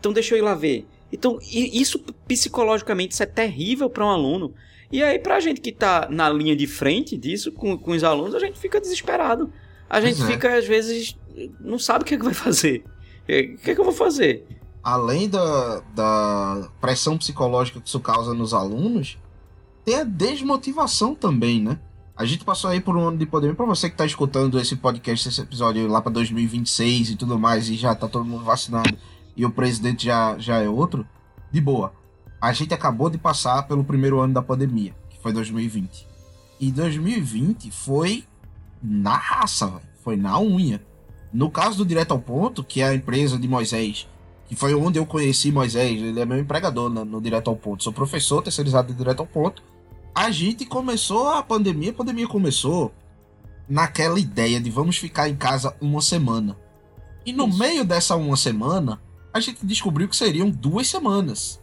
Então deixa eu ir lá ver. Então, isso psicologicamente isso é terrível para um aluno. E aí, pra gente que tá na linha de frente disso, com, com os alunos, a gente fica desesperado. A gente fica, às vezes, não sabe o que, é que vai fazer. O que, que, é que eu vou fazer? Além da, da pressão psicológica que isso causa nos alunos, tem a desmotivação também, né? A gente passou aí por um ano de pandemia. Pra você que tá escutando esse podcast, esse episódio lá pra 2026 e tudo mais, e já tá todo mundo vacinado e o presidente já, já é outro, de boa. A gente acabou de passar pelo primeiro ano da pandemia, que foi 2020. E 2020 foi na raça, véio. foi na unha. No caso do Direto ao Ponto, que é a empresa de Moisés, que foi onde eu conheci Moisés, ele é meu empregador no, no Direto ao Ponto. Sou professor terceirizado de Direto ao Ponto. A gente começou a pandemia, a pandemia começou naquela ideia de vamos ficar em casa uma semana. E no Isso. meio dessa uma semana, a gente descobriu que seriam duas semanas.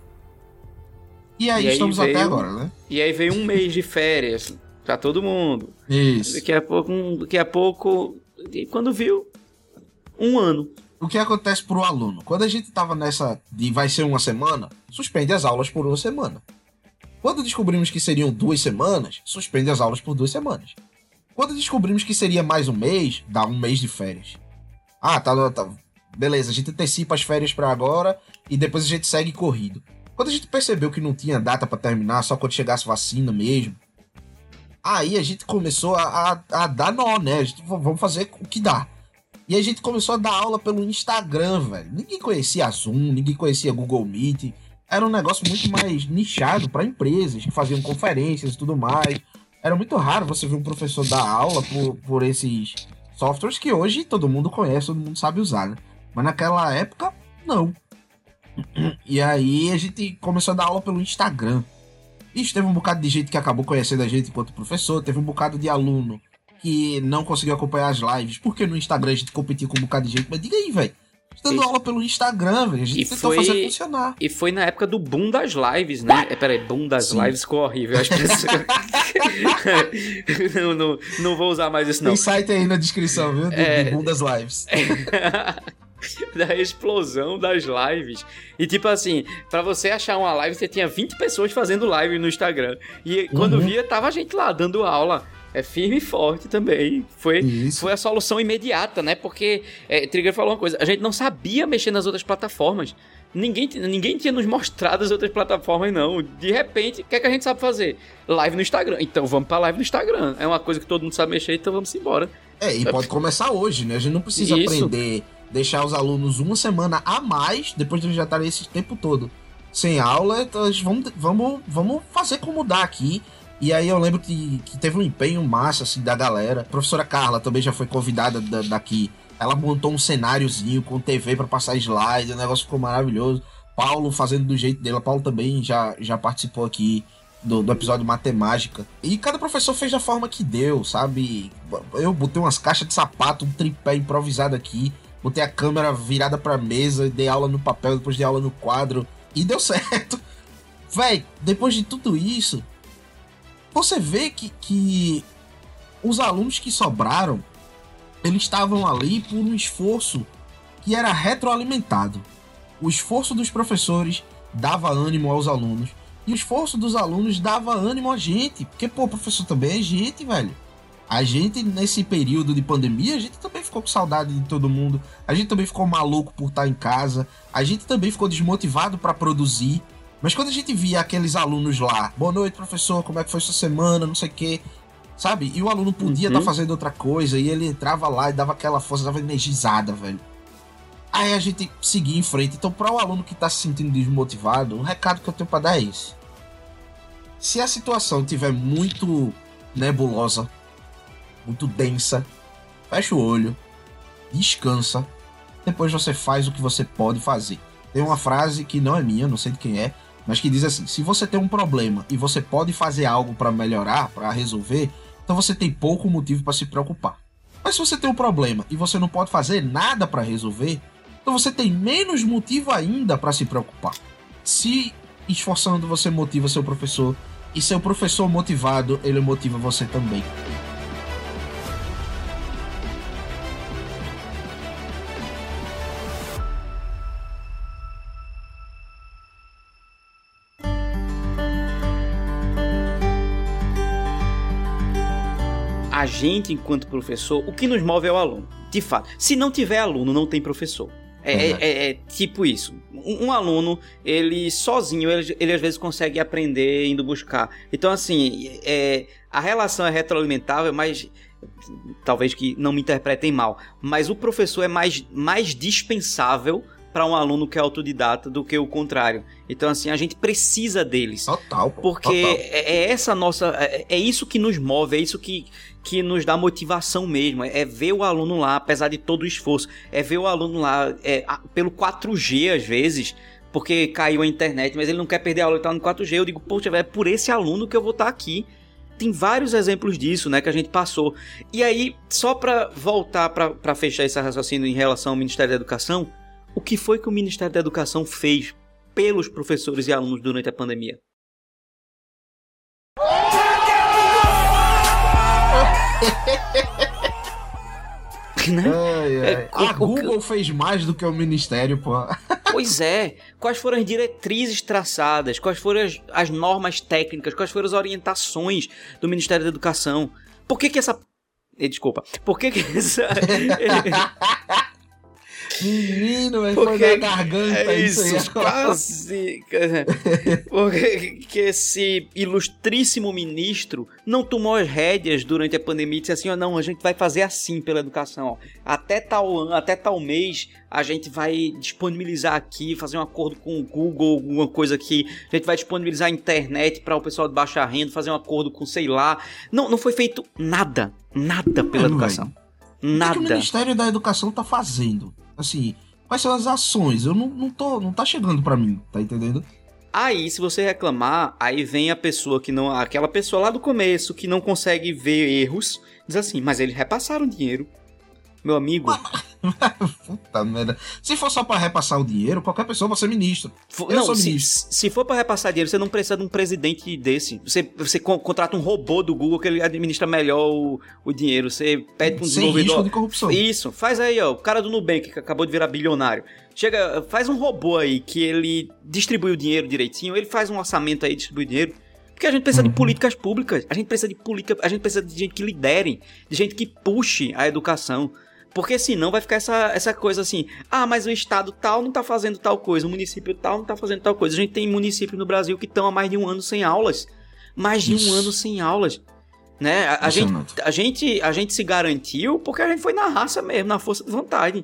E aí, e aí estamos veio, até agora, né? E aí veio um mês de férias pra todo mundo. Isso. Daqui a pouco, daqui a pouco, quando viu, um ano. O que acontece pro aluno? Quando a gente tava nessa de vai ser uma semana, suspende as aulas por uma semana. Quando descobrimos que seriam duas semanas, suspende as aulas por duas semanas. Quando descobrimos que seria mais um mês, dá um mês de férias. Ah, tá, tá beleza, a gente antecipa as férias para agora e depois a gente segue corrido. Quando a gente percebeu que não tinha data para terminar, só quando chegasse vacina mesmo, aí a gente começou a, a, a dar nó, né? Gente, vamos fazer o que dá. E a gente começou a dar aula pelo Instagram, velho. Ninguém conhecia Zoom, ninguém conhecia Google Meet. Era um negócio muito mais nichado para empresas que faziam conferências e tudo mais. Era muito raro você ver um professor dar aula por, por esses softwares que hoje todo mundo conhece, todo mundo sabe usar, né? Mas naquela época, não. E aí a gente começou a dar aula pelo Instagram. Isso teve um bocado de gente que acabou conhecendo a gente enquanto professor, teve um bocado de aluno que não conseguiu acompanhar as lives, porque no Instagram a gente competia com um bocado de gente. Mas diga aí, velho. Dando aula pelo Instagram, velho. A gente e tentou foi, fazer funcionar. E foi na época do boom das lives, né? É, peraí, boom das Sim. lives ficou horrível. Acho que não, não, não vou usar mais isso, não. Tem site aí na descrição, viu? Do, é... do boom das lives. da explosão das lives. E tipo assim, para você achar uma live, você tinha 20 pessoas fazendo live no Instagram. E quando uhum. via, tava a gente lá dando aula. É firme e forte também. Foi, foi a solução imediata, né? Porque é, Trigger falou uma coisa: a gente não sabia mexer nas outras plataformas. Ninguém, ninguém tinha nos mostrado as outras plataformas, não. De repente, o que, é que a gente sabe fazer? Live no Instagram. Então vamos pra live no Instagram. É uma coisa que todo mundo sabe mexer, então vamos embora. É, e pode começar hoje, né? A gente não precisa Isso. aprender deixar os alunos uma semana a mais, depois de já estarem esse tempo todo sem aula, então vamos, vamos, vamos fazer como dá aqui. E aí eu lembro que, que teve um empenho massa, assim, da galera. A professora Carla também já foi convidada da, daqui. Ela montou um cenáriozinho com TV para passar slide, o negócio ficou maravilhoso. Paulo fazendo do jeito dele. Paulo também já, já participou aqui do, do episódio Matemática. E cada professor fez da forma que deu, sabe? Eu botei umas caixas de sapato, um tripé improvisado aqui botei a câmera virada pra mesa, dei aula no papel, depois dei aula no quadro, e deu certo. Véi, depois de tudo isso, você vê que, que os alunos que sobraram, eles estavam ali por um esforço que era retroalimentado. O esforço dos professores dava ânimo aos alunos, e o esforço dos alunos dava ânimo a gente, porque, pô, professor também é gente, velho. A gente, nesse período de pandemia, a gente também ficou com saudade de todo mundo. A gente também ficou maluco por estar em casa. A gente também ficou desmotivado para produzir. Mas quando a gente via aqueles alunos lá, boa noite, professor, como é que foi sua semana, não sei o quê, sabe? E o aluno podia estar uhum. tá fazendo outra coisa, e ele entrava lá e dava aquela força, dava energizada, velho. Aí a gente seguia em frente. Então, para o aluno que tá se sentindo desmotivado, um recado que eu tenho para dar é esse. Se a situação tiver muito nebulosa, muito densa. Fecha o olho, descansa, depois você faz o que você pode fazer. Tem uma frase que não é minha, não sei de quem é, mas que diz assim: se você tem um problema e você pode fazer algo para melhorar, para resolver, então você tem pouco motivo para se preocupar. Mas se você tem um problema e você não pode fazer nada para resolver, então você tem menos motivo ainda para se preocupar. Se esforçando você motiva seu professor e seu professor motivado, ele motiva você também. Gente, enquanto professor, o que nos move é o aluno. De fato. Se não tiver aluno, não tem professor. É, é, é, é tipo isso. Um, um, aluno, ele sozinho, ele, ele, às vezes consegue aprender indo buscar. Então, assim, é, a relação é retroalimentável, mas talvez que não me interpretem mal. Mas o professor é mais, mais dispensável para um aluno que é autodidata do que o contrário. Então, assim, a gente precisa deles. Total. Porque total. É, é, essa nossa. É, é, isso que nos move, é isso que, que nos dá motivação mesmo. É, ver o aluno lá, apesar de todo o esforço. É ver o aluno lá é, pelo 4G, às vezes. Porque caiu a internet, mas ele não quer perder a aula, ele tá no 4G. Eu digo, poxa, é por esse aluno que eu vou estar tá aqui tem vários exemplos disso, né, que a gente passou. E aí, só para voltar para fechar esse raciocínio em relação ao Ministério da Educação, o que foi que o Ministério da Educação fez pelos professores e alunos durante a pandemia? né? Ai, ai. É, a Google o... fez mais do que o Ministério, pô. Pois é. Quais foram as diretrizes traçadas? Quais foram as, as normas técnicas? Quais foram as orientações do Ministério da Educação? Por que que essa... Eh, desculpa. Por que que essa... Menino, Porque foi na garganta é isso, isso quase. Porque que esse ilustríssimo ministro não tomou as rédeas durante a pandemia e disse assim: ó, oh, não, a gente vai fazer assim pela educação. Ó. Até tal ano, até tal mês, a gente vai disponibilizar aqui, fazer um acordo com o Google, alguma coisa aqui. A gente vai disponibilizar a internet para o pessoal de baixa renda, fazer um acordo com sei lá. Não, não foi feito nada, nada pela não, educação. Nada. O que o Ministério da Educação tá fazendo? Assim, quais são as ações? Eu não, não tô. Não tá chegando para mim, tá entendendo? Aí, se você reclamar, aí vem a pessoa que não. Aquela pessoa lá do começo que não consegue ver erros, diz assim, mas eles repassaram dinheiro. Meu amigo. Puta merda. Se for só pra repassar o dinheiro, qualquer pessoa pode ser ministro. Eu não, sou ministro. Se, se for pra repassar dinheiro, você não precisa de um presidente desse. Você, você contrata um robô do Google que ele administra melhor o, o dinheiro. Você pede um Sem desenvolvedor. Risco de corrupção. Isso. Faz aí, ó. O cara do Nubank que acabou de virar bilionário. Chega, faz um robô aí que ele distribui o dinheiro direitinho. Ele faz um orçamento aí, distribui o dinheiro. Porque a gente precisa uhum. de políticas públicas, a gente precisa de política, a gente precisa de gente que lidere, de gente que puxe a educação. Porque senão vai ficar essa, essa coisa assim: ah, mas o estado tal não tá fazendo tal coisa, o município tal não tá fazendo tal coisa. A gente tem municípios no Brasil que estão há mais de um ano sem aulas. Mais de Isso. um ano sem aulas. Né? A, a gente, a, gente, a gente se garantiu porque a gente foi na raça mesmo, na força de vontade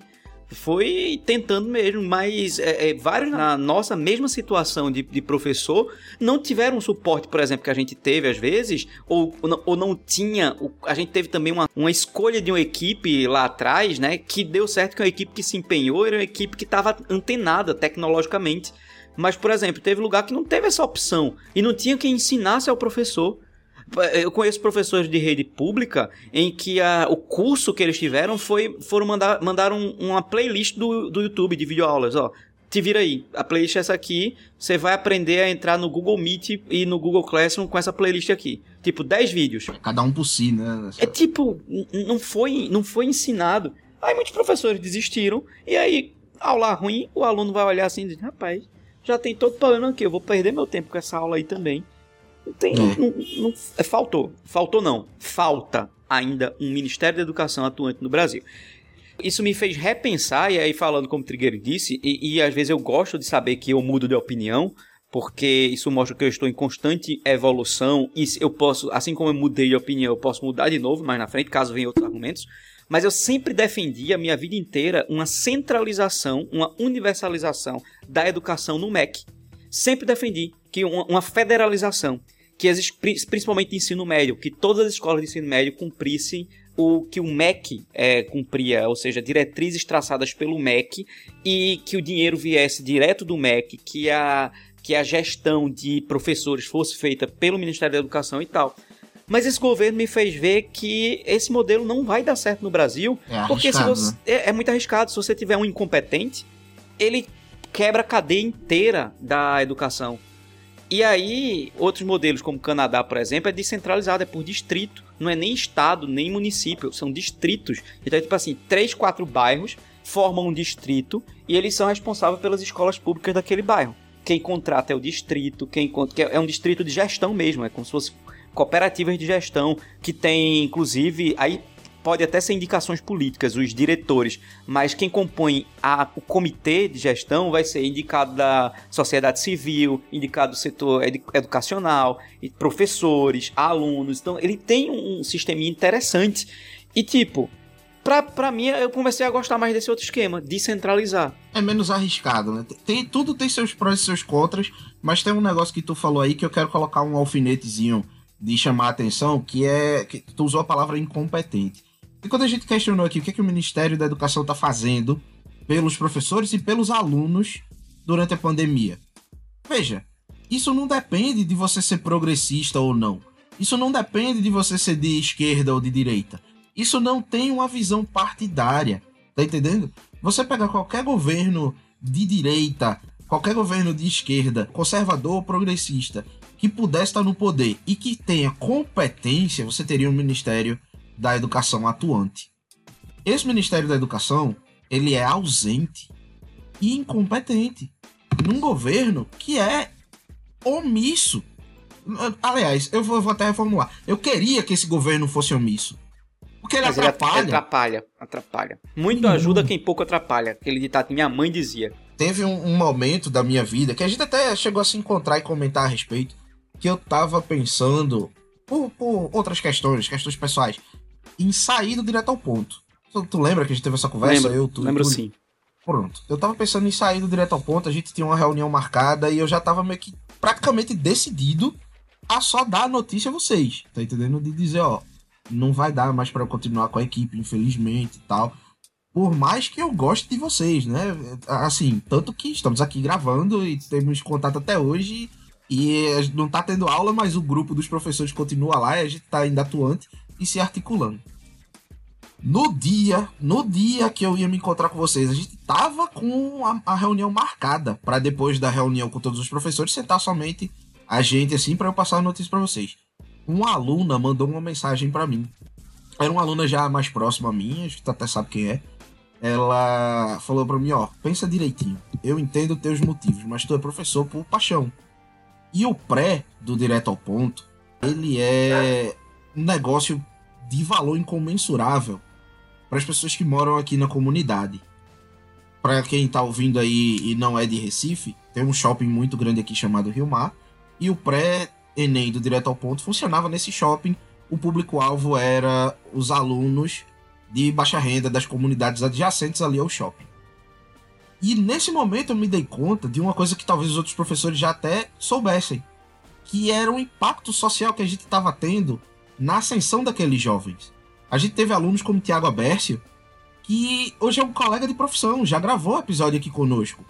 foi tentando mesmo, mas é, é, vários na nossa mesma situação de, de, professor não tiveram o suporte, por exemplo, que a gente teve às vezes, ou, ou, não, ou não tinha. A gente teve também uma, uma escolha de uma equipe lá atrás, né? Que deu certo que uma equipe que se empenhou era uma equipe que estava antenada tecnologicamente. Mas, por exemplo, teve lugar que não teve essa opção e não tinha quem ensinasse ao professor. Eu conheço professores de rede pública em que a, o curso que eles tiveram foi foram mandar mandaram uma playlist do, do YouTube de videoaulas, ó. Te vira aí, a playlist é essa aqui, você vai aprender a entrar no Google Meet e no Google Classroom com essa playlist aqui. Tipo, 10 vídeos. Cada um por si, né? É tipo, não foi, não foi ensinado. Aí muitos professores desistiram, e aí, aula ruim, o aluno vai olhar assim e dizer, rapaz, já tem todo problema aqui, eu vou perder meu tempo com essa aula aí também. Tem, não, não, é, faltou. Faltou não. Falta ainda um Ministério da Educação atuante no Brasil. Isso me fez repensar, e aí falando como o Trigueiro disse, e, e às vezes eu gosto de saber que eu mudo de opinião, porque isso mostra que eu estou em constante evolução e eu posso, assim como eu mudei de opinião, eu posso mudar de novo mais na frente, caso venham outros argumentos. Mas eu sempre defendi a minha vida inteira uma centralização, uma universalização da educação no MEC. Sempre defendi que uma, uma federalização que existe principalmente ensino médio, que todas as escolas de ensino médio cumprissem o que o MEC é, cumpria, ou seja, diretrizes traçadas pelo MEC e que o dinheiro viesse direto do MEC, que a, que a gestão de professores fosse feita pelo Ministério da Educação e tal. Mas esse governo me fez ver que esse modelo não vai dar certo no Brasil, é porque você, né? é, é muito arriscado. Se você tiver um incompetente, ele quebra a cadeia inteira da educação. E aí, outros modelos, como o Canadá, por exemplo, é descentralizado, é por distrito. Não é nem estado, nem município, são distritos. Então, é tipo assim, três, quatro bairros formam um distrito e eles são responsáveis pelas escolas públicas daquele bairro. Quem contrata é o distrito, quem que é um distrito de gestão mesmo, é como se fosse cooperativas de gestão que tem, inclusive, aí pode até ser indicações políticas, os diretores, mas quem compõe a, o comitê de gestão vai ser indicado da sociedade civil, indicado do setor ed, educacional, professores, alunos. Então, ele tem um, sistema interessante. E, tipo, pra mim, eu comecei a gostar mais desse outro esquema, descentralizar. É menos arriscado, né? Tem, tudo tem seus prós e seus contras, mas tem um negócio que tu falou aí que eu quero colocar um alfinetezinho de chamar a atenção, que é que tu usou a palavra incompetente. E quando a gente questionou aqui o que, é que o Ministério da Educação está fazendo pelos professores e pelos alunos durante a pandemia. Veja, isso não depende de você ser progressista ou não. Isso não depende de você ser de esquerda ou de direita. Isso não tem uma visão partidária. Tá entendendo? Você pega qualquer governo de direita, qualquer governo de esquerda, conservador ou progressista, que pudesse estar no poder e que tenha competência, você teria um ministério da educação atuante. Esse Ministério da Educação, ele é ausente e incompetente num governo que é omisso. Aliás, eu vou, vou até reformular. Eu queria que esse governo fosse omisso. Porque ele Mas atrapalha. Ele atrapalha, atrapalha. Muito ajuda quem pouco atrapalha. Aquele ditado que minha mãe dizia. Teve um, um momento da minha vida que a gente até chegou a se encontrar e comentar a respeito, que eu tava pensando, por, por outras questões, questões pessoais, em sair do direto ao ponto. Tu, tu lembra que a gente teve essa conversa? Lembro, eu, tu, lembro tu- sim. Pronto. Eu tava pensando em sair do direto ao ponto, a gente tinha uma reunião marcada e eu já tava meio que praticamente decidido a só dar a notícia a vocês. Tá entendendo? De dizer, ó, não vai dar mais pra eu continuar com a equipe, infelizmente e tal. Por mais que eu goste de vocês, né? Assim, tanto que estamos aqui gravando e temos contato até hoje. E não tá tendo aula, mas o grupo dos professores continua lá e a gente tá ainda atuante e se articulando. No dia, no dia que eu ia me encontrar com vocês, a gente tava com a, a reunião marcada para depois da reunião com todos os professores sentar somente a gente assim para eu passar a notícia para vocês. Uma aluna mandou uma mensagem para mim. Era uma aluna já mais próxima a mim, a gente até sabe quem é. Ela falou para mim, ó, pensa direitinho. Eu entendo teus motivos, mas tu é professor por paixão. E o pré do direto ao ponto, ele é um negócio de valor incomensurável para as pessoas que moram aqui na comunidade. Para quem tá ouvindo aí e não é de Recife, tem um shopping muito grande aqui chamado Rio Mar, e o pré-ENEM do Direto ao Ponto funcionava nesse shopping. O público-alvo era os alunos de baixa renda das comunidades adjacentes ali ao shopping. E nesse momento eu me dei conta de uma coisa que talvez os outros professores já até soubessem, que era o impacto social que a gente estava tendo na ascensão daqueles jovens. A gente teve alunos como Tiago Abércio, que hoje é um colega de profissão, já gravou episódio aqui conosco.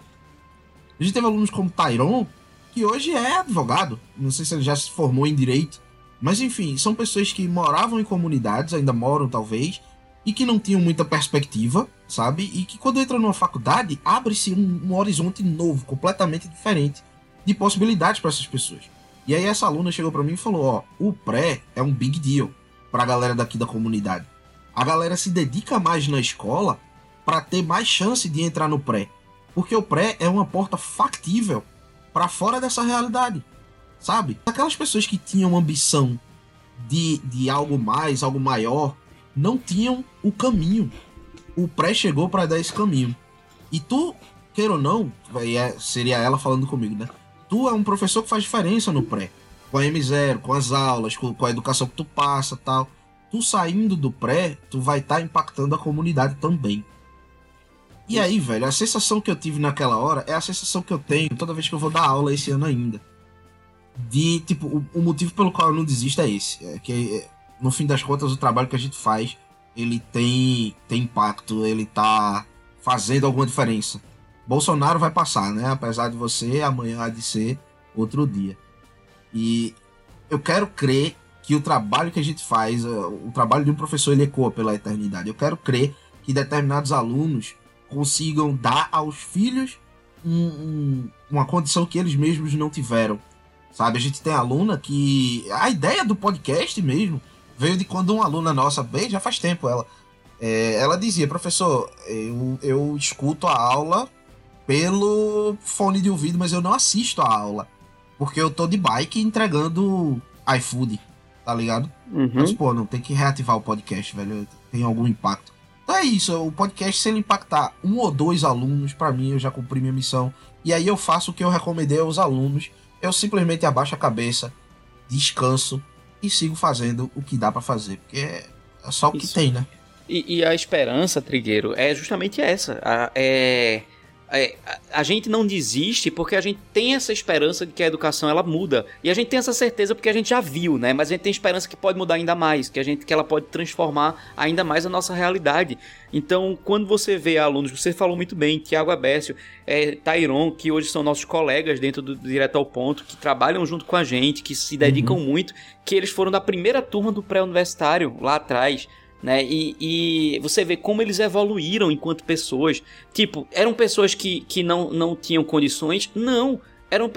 A gente teve alunos como Tyron, que hoje é advogado, não sei se ele já se formou em direito, mas enfim, são pessoas que moravam em comunidades, ainda moram talvez, e que não tinham muita perspectiva, sabe? E que quando entra numa faculdade, abre-se um, um horizonte novo, completamente diferente de possibilidades para essas pessoas. E aí essa aluna chegou para mim e falou: "Ó, o pré é um big deal para a galera daqui da comunidade. A galera se dedica mais na escola para ter mais chance de entrar no pré, porque o pré é uma porta factível para fora dessa realidade, sabe? Aquelas pessoas que tinham ambição de, de algo mais, algo maior, não tinham o caminho. O pré chegou para dar esse caminho. E tu, queira ou não, é- seria ela falando comigo, né? Tu é um professor que faz diferença no pré. Com a M0, com as aulas, com, com a educação que tu passa tal. Tu saindo do pré, tu vai estar impactando a comunidade também. E aí, velho, a sensação que eu tive naquela hora é a sensação que eu tenho toda vez que eu vou dar aula esse ano ainda. De, tipo, o, o motivo pelo qual eu não desisto é esse. É que, é, no fim das contas, o trabalho que a gente faz, ele tem, tem impacto, ele tá fazendo alguma diferença. Bolsonaro vai passar, né? Apesar de você, amanhã há de ser outro dia. E eu quero crer que o trabalho que a gente faz, eh, o trabalho de um professor, ele ecoa pela eternidade. Eu quero crer que determinados alunos consigam dar aos filhos um- um- uma condição que eles mesmos não tiveram. Sabe, a gente tem aluna que. A ideia do podcast mesmo veio de quando uma aluna nossa, bem, já faz tempo ela. é, ela dizia, professor, eu, eu escuto a aula pelo fone de ouvido, mas eu não assisto a aula. Porque eu tô de bike entregando iFood, tá ligado? Uhum. Mas, pô, não tem que reativar o podcast, velho. Tem algum impacto. Então é isso, o podcast, se ele impactar um ou dois alunos, pra mim eu já cumpri minha missão. E aí eu faço o que eu recomendei aos alunos. Eu simplesmente abaixo a cabeça, descanso e sigo fazendo o que dá pra fazer. Porque é é só o que Isso. tem, né? E, e a esperança, Trigueiro, é justamente essa. A, é, é, a, gente não desiste porque a gente tem essa esperança de que a educação ela muda. E a gente tem essa certeza porque a gente já viu, né? Mas a gente tem esperança que pode mudar ainda mais, que a gente que ela pode transformar ainda mais a nossa realidade. Então, quando você vê alunos, você falou muito bem, Tiago Abécio, é, Tairon, que hoje são nossos colegas dentro do Direto ao Ponto, que trabalham junto com a gente, que se dedicam muito, que eles foram da primeira turma do pré-universitário lá atrás né? E, e você vê como eles evoluíram enquanto pessoas. Tipo, eram pessoas que, que não, não tinham condições? Não. Eram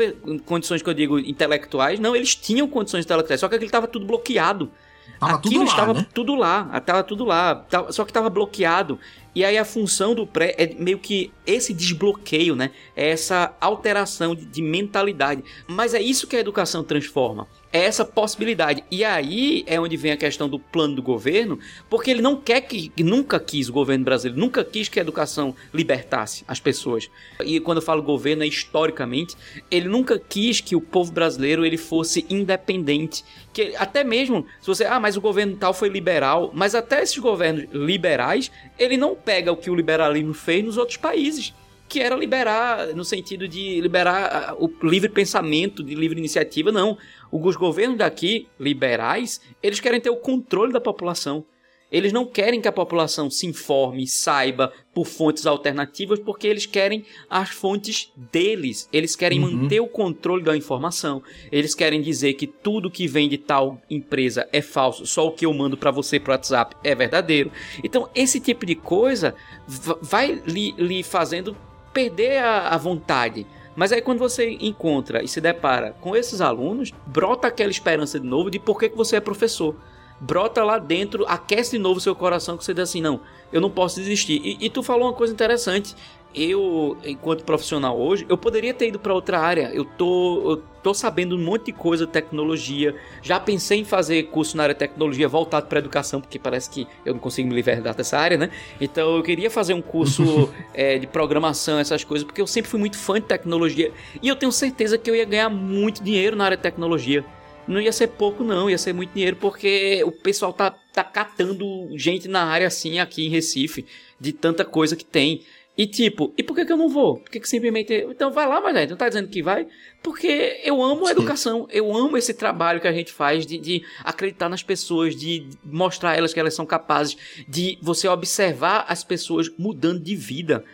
condições que eu digo intelectuais? Não, eles tinham condições intelectuais, só que aquilo estava tudo bloqueado. Tava Aquilo tudo lá, estava né? tudo lá, estava tudo lá, só que estava bloqueado. E aí a função do pré é meio que esse desbloqueio, né? É essa alteração de mentalidade. Mas é isso que a educação transforma. É essa possibilidade. E aí é onde vem a questão do plano do governo, porque ele não quer que, nunca quis o governo brasileiro, nunca quis que a educação libertasse as pessoas. E quando eu falo governo, é historicamente, ele nunca quis que o povo brasileiro ele fosse independente. Que até mesmo, se você, ah, mas o governo tal foi liberal, mas até esses governos liberais, ele não pega o que o liberalismo fez nos outros países que era liberar, no sentido de liberar o livre pensamento, de livre iniciativa, não. Os governos daqui, liberais, eles querem ter o controle da população. Eles não querem que a população se informe, saiba por fontes alternativas, porque eles querem as fontes deles. Eles querem Uhum. manter o controle da informação. Eles querem dizer que tudo que vem de tal empresa é falso, só o que eu mando para você pro WhatsApp é verdadeiro. Então, esse tipo de coisa va- vai lhe, lhe fazendo perder a, a vontade. Mas aí quando você encontra e se depara com esses alunos, brota aquela esperança de novo de por que, que você é professor. Brota lá dentro, aquece de novo seu coração que você diz assim, não, eu não posso desistir. E, e tu falou uma coisa interessante. Eu, enquanto profissional hoje, eu poderia ter ido para outra área. Eu tô, eu tô sabendo um monte de coisa de tecnologia. Já pensei em fazer curso na área de tecnologia voltado para educação, porque parece que eu não consigo me livrar dessa área, né? Então eu queria fazer um curso é, de programação, essas coisas, porque eu sempre fui muito fã de tecnologia. E eu tenho certeza que eu ia ganhar muito dinheiro na área de tecnologia. Não ia ser pouco, não, ia ser muito dinheiro, porque o pessoal tá, tá catando gente na área assim aqui em Recife, de tanta coisa que tem. E tipo, e por que, que eu não vou? Por que, que simplesmente. Então vai lá, mas não tá dizendo que vai? Porque eu amo a educação, eu amo esse trabalho que a gente faz de, de acreditar nas pessoas, de mostrar a elas que elas são capazes, de você observar as pessoas mudando de vida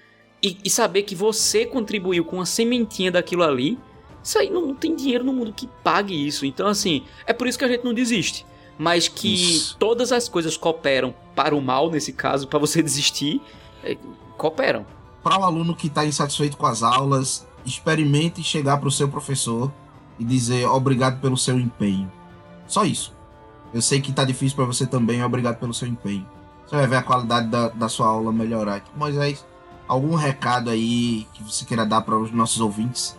e, e saber que você contribuiu com uma sementinha daquilo ali. Isso aí não, não tem dinheiro no mundo que pague isso. Então, assim, é por isso que a gente não desiste. Mas que Isso. todas as coisas cooperam para o mal, nesse caso, para você desistir, cooperam. Para o aluno que está insatisfeito com as aulas, experimente chegar para o seu professor e dizer obrigado pelo seu empenho. Só isso. Eu sei que tá difícil para você também, obrigado pelo seu empenho. Você vai ver a qualidade da, da sua aula melhorar. Moisés, algum recado aí que você queira dar para os nossos ouvintes?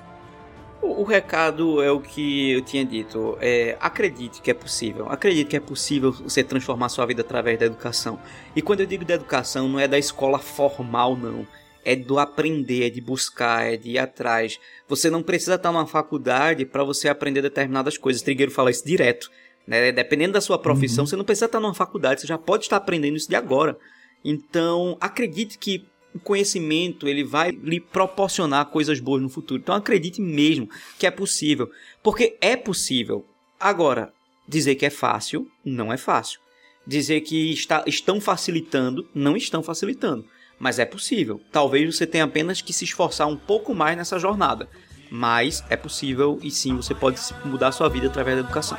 O, o recado é o que eu tinha dito. É, acredite que é possível. Acredite que é possível você transformar sua vida através da educação. E quando eu digo da educação, não é da escola formal, não. É do aprender, é de buscar, é de ir atrás. Você não precisa estar numa faculdade para você aprender determinadas coisas. Trigueiro fala isso direto. Né? Dependendo da sua profissão, você não precisa estar numa faculdade, você já pode estar aprendendo isso de agora. Então, acredite que o conhecimento ele vai lhe proporcionar coisas boas no futuro. Então acredite mesmo que é possível, porque é possível. Agora, dizer que é fácil não é fácil. Dizer que está, estão facilitando não estão facilitando, mas é possível. Talvez você tenha apenas que se esforçar um pouco mais nessa jornada, mas é possível e sim você pode mudar sua vida através da educação.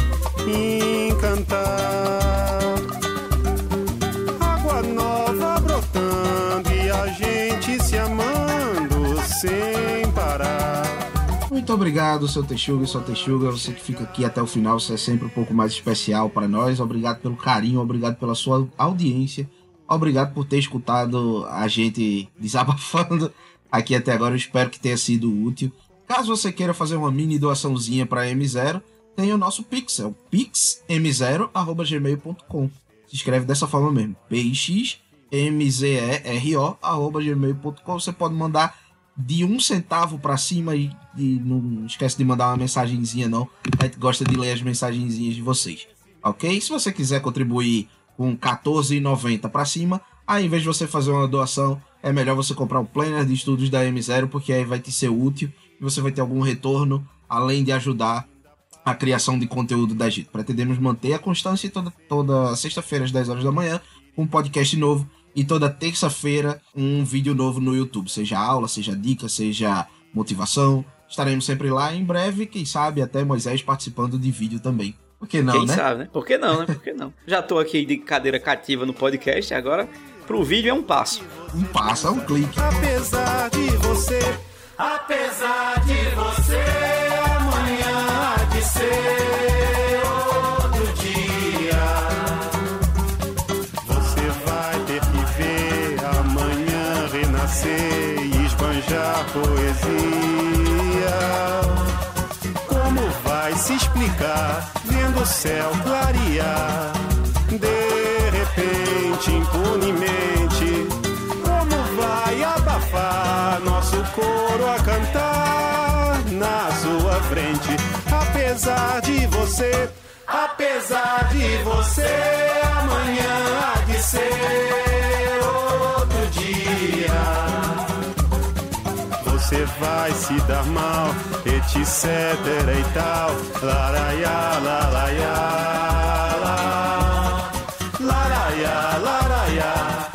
em cantar? Água nova brotando e a gente se amando sem parar. Muito obrigado, seu Texuga e sua Texuga. Você que fica aqui até o final, você é sempre um pouco mais especial para nós. Obrigado pelo carinho, obrigado pela sua audiência. Obrigado por ter escutado a gente desabafando aqui até agora. Eu espero que tenha sido útil. Caso você queira fazer uma mini doaçãozinha para M0, tem o nosso Pixel, pixm0@gmail.com. Se escreve dessa forma mesmo, pixmzero@gmail.com. Você pode mandar de um centavo para cima e, e não esquece de mandar uma mensagenzinha não. A gente gosta de ler as mensagenzinhas de vocês, ok? Se você quiser contribuir com R$14,90 para cima, aí em vez de você fazer uma doação, é melhor você comprar um planner de estudos da M0, porque aí vai te ser útil e você vai ter algum retorno, além de ajudar a criação de conteúdo da gente. Pretendemos manter a constância toda, toda sexta-feira às 10 horas da manhã, um podcast novo e toda terça-feira um vídeo novo no YouTube, seja aula, seja dica, seja motivação. Estaremos sempre lá em breve, quem sabe até Moisés participando de vídeo também. Por que não, Quem né? sabe, né? Por que não, né? Por que não? Já tô aqui de cadeira cativa no podcast, agora pro vídeo é um passo. Um passo, é um clique. Apesar de você, apesar de você, poesia. Como vai se explicar vendo o céu clarear? Apesar de você, apesar de você, amanhã há de ser outro dia. Você vai se dar mal, etc e tal. Laraiá, laraiá, laraiá, laraiá,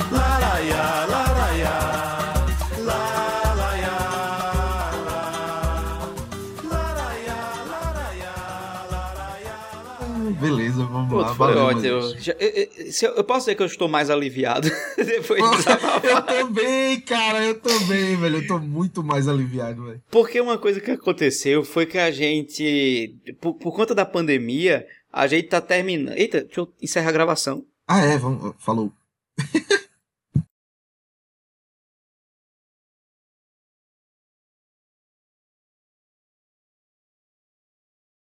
Pô, foi ótimo. Eu, eu- posso dizer que eu estou mais aliviado depois de eu também, cara, eu também, velho. Eu tô muito mais aliviado, velho. Porque uma coisa que aconteceu foi que a gente, por, por conta da pandemia, a gente tá terminando. Eita, deixa eu encerrar a gravação. Ah, é, vamos, falou.